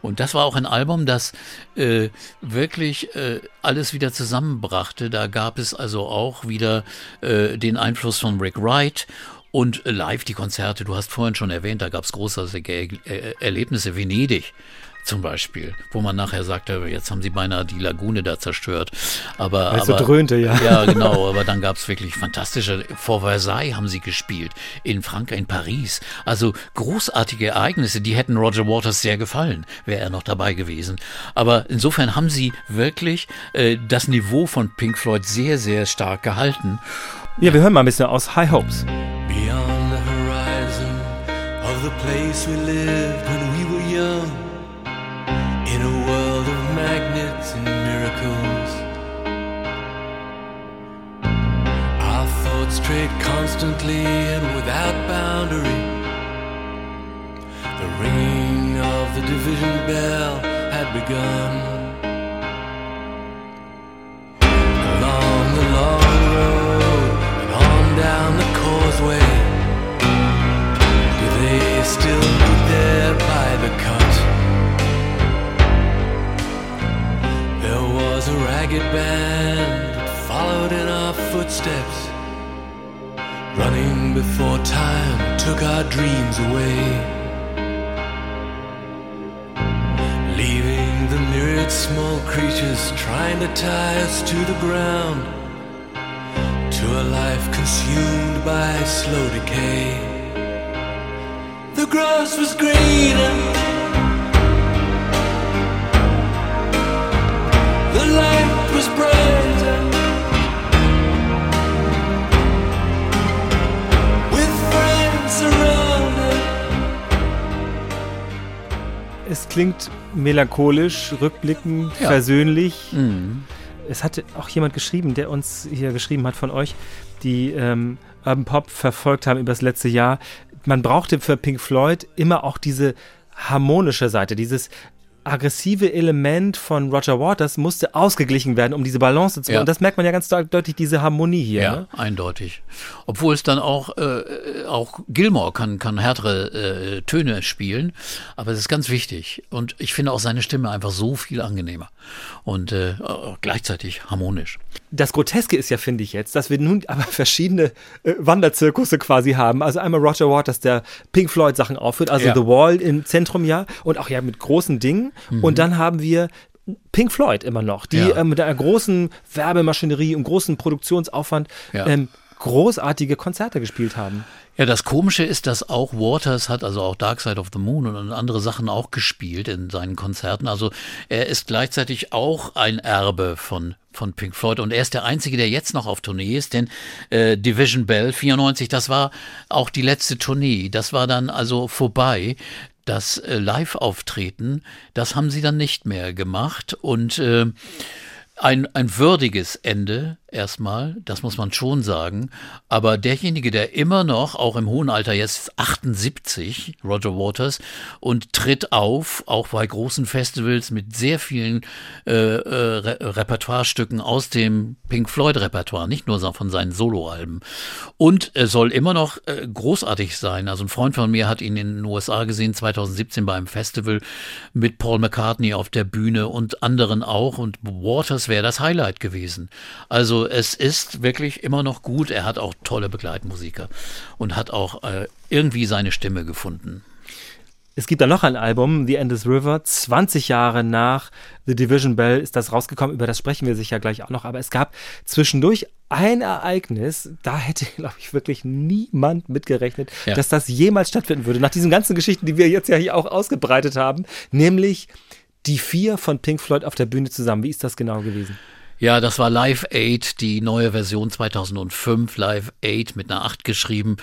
und das war auch ein Album, das äh, wirklich äh, alles wieder zusammenbrachte. Da gab es also auch wieder äh, den Einfluss von Rick Wright Und äh, live die Konzerte, du hast vorhin schon erwähnt, da gab es großartige er er Erlebnisse. Venedig zum Beispiel, wo man nachher sagte, jetzt haben sie beinahe die Lagune da zerstört. Aber, Weil es so aber dröhnte, ja. Ja, *laughs* genau, aber dann gab es wirklich fantastische, vor Versailles haben sie gespielt, in Frankreich, in Paris. Also großartige Ereignisse, die hätten Roger Waters sehr gefallen, wäre er noch dabei gewesen. Aber insofern haben sie wirklich äh, das Niveau von Pink Floyd sehr, sehr stark gehalten. Ja, wir hören mal ein bisschen aus High Hopes. Place we lived when we were young, in a world of magnets and miracles. Our thoughts strayed constantly and without boundary. The ringing of the division bell ragged band that followed in our footsteps, running before time took our dreams away. Leaving the myriad small creatures trying to tie us to the ground to a life consumed by slow decay. The grass was greener, the light Es klingt melancholisch, rückblickend, Ja. versöhnlich. Mhm. Es hatte auch jemand geschrieben, der uns hier geschrieben hat von euch, die ähm, Urban Pop verfolgt haben über das letzte Jahr. Man brauchte für Pink Floyd immer auch diese harmonische Seite, dieses aggressive Element von Roger Waters musste ausgeglichen werden, um diese Balance zu Ja. Und das merkt man ja ganz deut- deutlich, diese Harmonie hier. Ja, Ne? eindeutig. Obwohl es dann auch, äh, auch Gilmore kann, kann härtere äh, Töne spielen, aber es ist ganz wichtig. Und ich finde auch seine Stimme einfach so viel angenehmer und äh, gleichzeitig harmonisch. Das Groteske ist ja, finde ich jetzt, dass wir nun aber *laughs* verschiedene äh, Wanderzirkusse quasi haben. Also einmal Roger Waters, der Pink Floyd Sachen aufführt, also Ja. The Wall im Zentrum ja und auch ja mit großen Dingen. Und dann haben wir Pink Floyd immer noch, die Ja. ähm, mit einer großen Werbemaschinerie und großen Produktionsaufwand Ja. ähm, großartige Konzerte gespielt haben. Ja, das Komische ist, dass auch Waters hat also auch Dark Side of the Moon und andere Sachen auch gespielt in seinen Konzerten. Also er ist gleichzeitig auch ein Erbe von von Pink Floyd und er ist der einzige, der jetzt noch auf Tournee ist, denn äh, Division Bell 94, das war auch die letzte Tournee. Das war dann also vorbei. Das äh, Live-Auftreten, das haben sie dann nicht mehr gemacht. Und äh, ein, ein würdiges Ende erstmal, das muss man schon sagen. Aber derjenige, der immer noch, auch im hohen Alter jetzt 78, Roger Waters, und tritt auf, auch bei großen Festivals mit sehr vielen äh, äh, Re Repertoirestücken aus dem Pink Floyd Repertoire, nicht nur von seinen Soloalben. Und er soll immer noch äh, großartig sein. Also ein Freund von mir hat ihn in den USA gesehen, 2017 beim Festival mit Paul McCartney auf der Bühne und anderen auch. Und Waters wäre das Highlight gewesen. Also es ist wirklich immer noch gut. Er hat auch tolle Begleitmusiker und hat auch äh, irgendwie seine Stimme gefunden. Es gibt dann noch ein Album, The Endless River. 20 Jahre nach The Division Bell ist das rausgekommen. Über das sprechen wir sicher gleich auch noch. Aber es gab zwischendurch ein Ereignis, da hätte, *laughs* glaube ich, wirklich niemand mitgerechnet, Ja. dass das jemals stattfinden würde. Nach diesen ganzen Geschichten, die wir jetzt ja hier auch ausgebreitet haben. Nämlich die vier von Pink Floyd auf der Bühne zusammen. Wie ist das genau gewesen? Ja, das war Live 8, die neue Version 2005, Live 8 mit einer 8 geschrieben.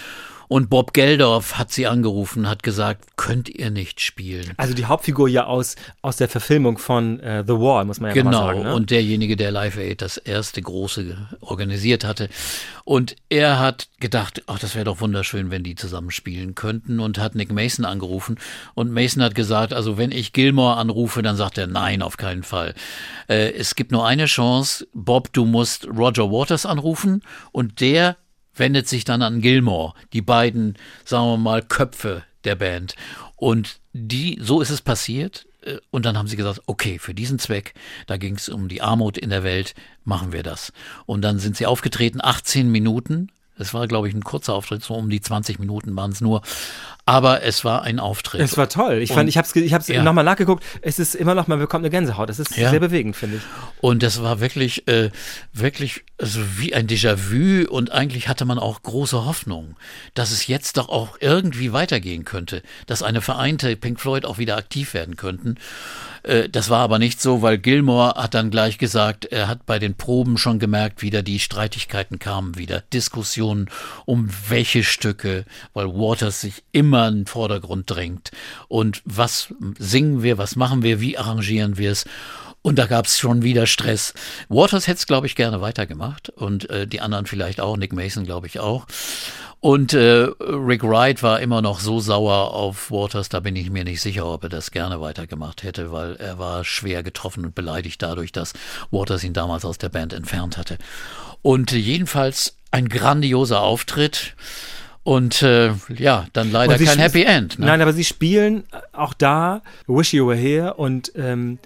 Und Bob Geldorf hat sie angerufen, hat gesagt, könnt ihr nicht spielen. Also die Hauptfigur ja aus, aus der Verfilmung von äh, The Wall, muss man ja Genau, mal sagen. Ne? und derjenige, der Live Aid das erste große organisiert hatte. Und er hat gedacht, ach, das wäre doch wunderschön, wenn die zusammen spielen könnten und hat Nick Mason angerufen. Und Mason hat gesagt, also wenn ich Gilmore anrufe, dann sagt er, nein, auf keinen Fall. Äh, es gibt nur eine Chance, Bob, du musst Roger Waters anrufen und der wendet sich dann an Gilmore, die beiden, sagen wir mal, Köpfe der Band. Und die, so ist es passiert. Äh, Und dann haben sie gesagt, okay, für diesen Zweck, da ging es um die Armut in der Welt, machen wir das. Und dann sind sie aufgetreten, 18 Minuten Es war, glaube ich, ein kurzer Auftritt, so um die 20 Minuten waren es nur. Aber es war ein Auftritt. Es war toll. Ich Und- fand, ich habe es ich hab's Ja. nochmal nachgeguckt. Es ist immer noch, man bekommt eine Gänsehaut. Das ist Ja. sehr bewegend, finde ich. Und das war wirklich, äh, wirklich also wie ein Déjà-vu und eigentlich hatte man auch große Hoffnung, dass es jetzt doch auch irgendwie weitergehen könnte, dass eine vereinte Pink Floyd auch wieder aktiv werden könnten. Äh, das war aber nicht so, weil Gilmore hat dann gleich gesagt, er hat bei den Proben schon gemerkt, wieder die Streitigkeiten kamen wieder, Diskussionen um welche Stücke, weil Waters sich immer in den Vordergrund drängt und was singen wir, was machen wir, wie arrangieren wir es. Und da gab es schon wieder Stress. Waters hätte es, glaube ich, gerne weitergemacht und äh, die anderen vielleicht auch, Nick Mason, glaube ich, auch. Und äh, Rick Wright war immer noch so sauer auf Waters, da bin ich mir nicht sicher, ob er das gerne weitergemacht hätte, weil er war schwer getroffen und beleidigt dadurch, dass Waters ihn damals aus der Band entfernt hatte. Und äh, jedenfalls ein grandioser Auftritt und äh, ja, dann leider kein Happy End. Ne? Nein, aber sie spielen auch da Wish You Were Here und ähm,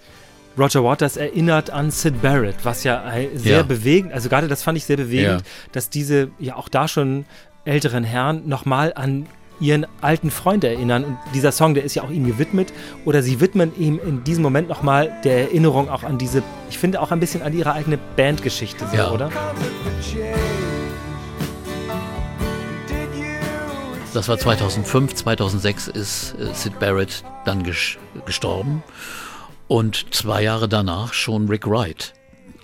Roger Waters erinnert an Sid Barrett, was ja ein- sehr Ja. bewegend, also gerade das fand ich sehr bewegend, Ja. dass diese ja auch da schon älteren Herren nochmal an ihren alten Freund erinnern und dieser Song, der ist ja auch ihm gewidmet oder sie widmen ihm in diesem Moment nochmal der Erinnerung auch an diese, ich finde auch ein bisschen an ihre eigene Bandgeschichte, so, Ja. oder? Das war 2005, 2006 ist äh, Sid Barrett dann ges gestorben und zwei Jahre danach schon Rick Wright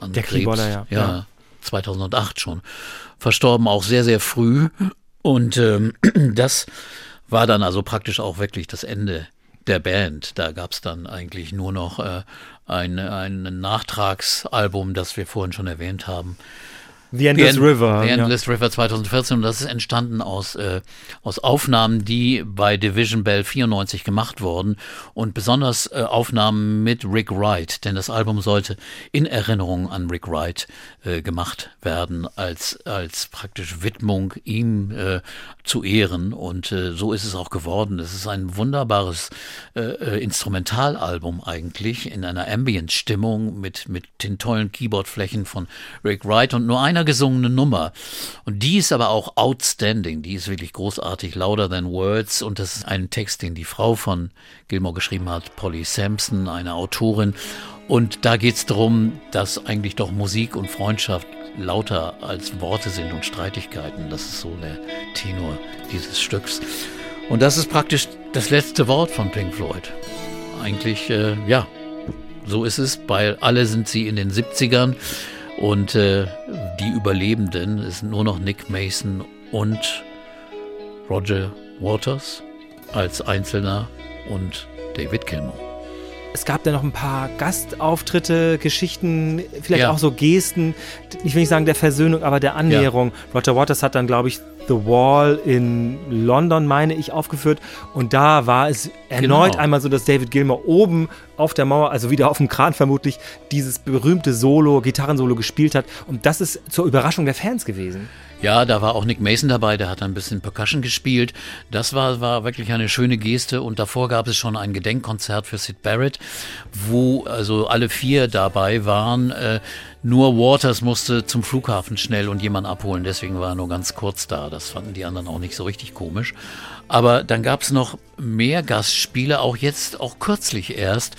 an Der Krebs. Ja. Ja. 2008 schon. Verstorben auch sehr, sehr früh und ähm, *clears throat* das war dann also praktisch auch wirklich das Ende der Band. Da gab es dann eigentlich nur noch äh, ein, ein Nachtragsalbum, das wir vorhin schon erwähnt haben. The Endless The River. The ja. Endless River 2014 und das ist entstanden aus, äh, aus Aufnahmen, die bei Division Bell 94 gemacht wurden und besonders äh, Aufnahmen mit Rick Wright, denn das Album sollte in Erinnerung an Rick Wright äh, gemacht werden, als, als praktisch Widmung ihm äh, zu ehren und äh, so ist es auch geworden. Es ist ein wunderbares äh, Instrumentalalbum eigentlich in einer Ambient-Stimmung mit, mit den tollen Keyboardflächen von Rick Wright und nur einer gesungene Nummer. Und die ist aber auch outstanding. Die ist wirklich großartig, louder than words. Und das ist ein Text, den die Frau von Gilmore geschrieben hat, Polly Sampson, eine Autorin. Und da geht es darum, dass eigentlich doch Musik und Freundschaft lauter als Worte sind und Streitigkeiten. Das ist so der Tenor dieses Stücks. Und das ist praktisch das letzte Wort von Pink Floyd. Eigentlich, äh, ja, so ist es. Bei alle sind sie in den 70ern und äh, die Überlebenden ist nur noch Nick Mason und Roger Waters als Einzelner und David Gilmour. Es gab da noch ein paar Gastauftritte, Geschichten, vielleicht Ja. auch so Gesten, ich will nicht sagen der Versöhnung, aber der Annäherung. Roger Waters hat dann, glaube ich, The Wall in London, meine ich, aufgeführt. Und da war es erneut Genau. einmal so, dass David Gilmour oben auf der Mauer, also wieder auf dem Kran vermutlich, dieses berühmte Solo, Gitarrensolo gespielt hat. Und das ist zur Überraschung der Fans gewesen. Ja, da war auch Nick Mason dabei, der hat ein bisschen Percussion gespielt. Das war, war wirklich eine schöne Geste und davor gab es schon ein Gedenkkonzert für Sid Barrett, wo also alle vier dabei waren. Äh, nur Waters musste zum Flughafen schnell und jemanden abholen, deswegen war er nur ganz kurz da. Das fanden die anderen auch nicht so richtig komisch. Aber dann gab es noch mehr Gastspiele, auch jetzt, auch kürzlich erst.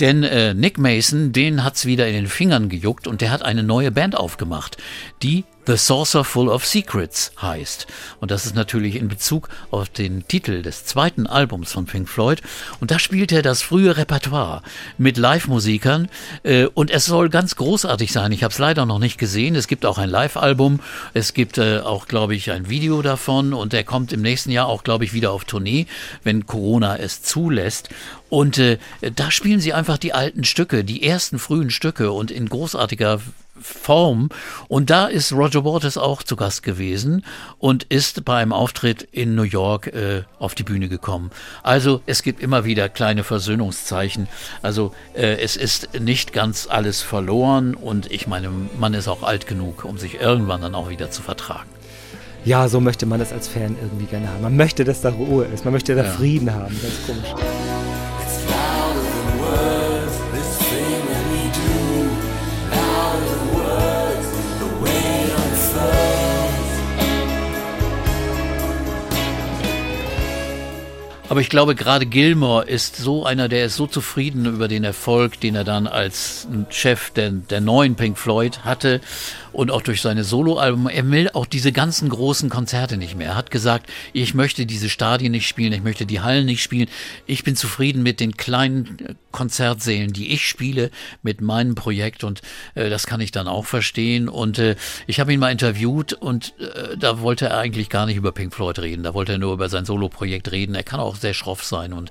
Denn äh, Nick Mason, den hat's wieder in den Fingern gejuckt und der hat eine neue Band aufgemacht, die The Saucer Full of Secrets heißt. Und das ist natürlich in Bezug auf den Titel des zweiten Albums von Pink Floyd. Und da spielt er das frühe Repertoire mit Live-Musikern. Äh, und es soll ganz großartig sein. Ich habe es leider noch nicht gesehen. Es gibt auch ein Live-Album. Es gibt äh, auch, glaube ich, ein Video davon. Und er kommt im nächsten Jahr auch, glaube ich, wieder auf Tournee, wenn Corona es zulässt. Und äh, da spielen sie einfach die alten Stücke, die ersten frühen Stücke und in großartiger Form. Und da ist Roger Waters auch zu Gast gewesen und ist bei einem Auftritt in New York äh, auf die Bühne gekommen. Also es gibt immer wieder kleine Versöhnungszeichen. Also äh, es ist nicht ganz alles verloren und ich meine, man ist auch alt genug, um sich irgendwann dann auch wieder zu vertragen. Ja, so möchte man das als Fan irgendwie gerne haben. Man möchte, dass da Ruhe ist. Man möchte da Ja. Frieden haben. Ganz komisch. Aber ich glaube, gerade Gilmore ist so einer, der ist so zufrieden über den Erfolg, den er dann als Chef der, der neuen Pink Floyd hatte und auch durch seine Soloalben. Er will auch diese ganzen großen Konzerte nicht mehr. Er hat gesagt, ich möchte diese Stadien nicht spielen, ich möchte die Hallen nicht spielen. Ich bin zufrieden mit den kleinen Konzertsälen, die ich spiele, mit meinem Projekt und äh, das kann ich dann auch verstehen. Und äh, ich habe ihn mal interviewt und äh, da wollte er eigentlich gar nicht über Pink Floyd reden. Da wollte er nur über sein Soloprojekt reden. Er kann auch sehr schroff sein und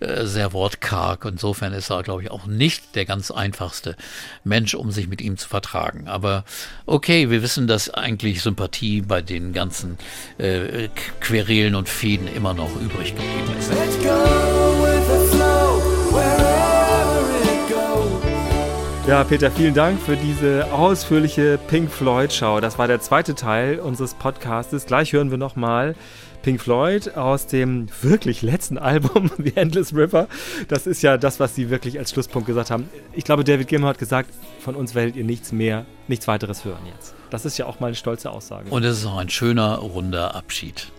äh, sehr wortkarg. Insofern ist er, glaube ich, auch nicht der ganz einfachste Mensch, um sich mit ihm zu vertragen. Aber okay, wir wissen, dass eigentlich Sympathie bei den ganzen äh, Querelen und Fäden immer noch übrig geblieben ist. Let's go with the flow wherever it goes. Ja, Peter, vielen Dank für diese ausführliche Pink Floyd-Schau. Das war der zweite Teil unseres Podcastes. Gleich hören wir nochmal Pink Floyd aus dem wirklich letzten *laughs* Album, The Endless River. Das ist ja das, was sie wirklich als Schlusspunkt gesagt haben. Ich glaube, David Gilmour hat gesagt, von uns werdet ihr nichts mehr, nichts weiteres hören jetzt. Das ist ja auch mal eine stolze Aussage. Und es ist auch ein schöner, runder Abschied.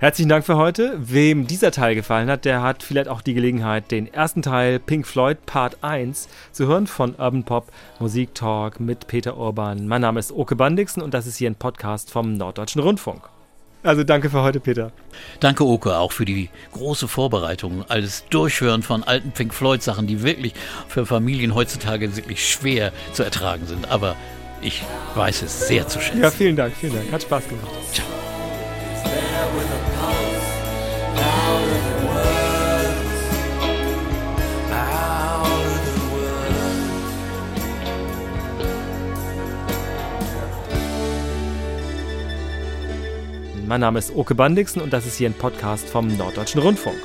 Herzlichen Dank für heute. Wem dieser Teil gefallen hat, der hat vielleicht auch die Gelegenheit, den ersten Teil Pink Floyd Part 1 zu hören von Urban Pop Musik Talk mit Peter Urban. Mein Name ist Oke Bandixen und das ist hier ein Podcast vom Norddeutschen Rundfunk. Also danke für heute, Peter. Danke, Oke, auch für die große Vorbereitung, alles Durchhören von alten Pink Floyd-Sachen, die wirklich für Familien heutzutage wirklich schwer zu ertragen sind. Aber ich weiß es sehr zu schätzen. Ja, vielen Dank, vielen Dank. Hat Spaß gemacht. Ciao. Mein Name ist Oke Bandixen und das ist hier ein Podcast vom Norddeutschen Rundfunk.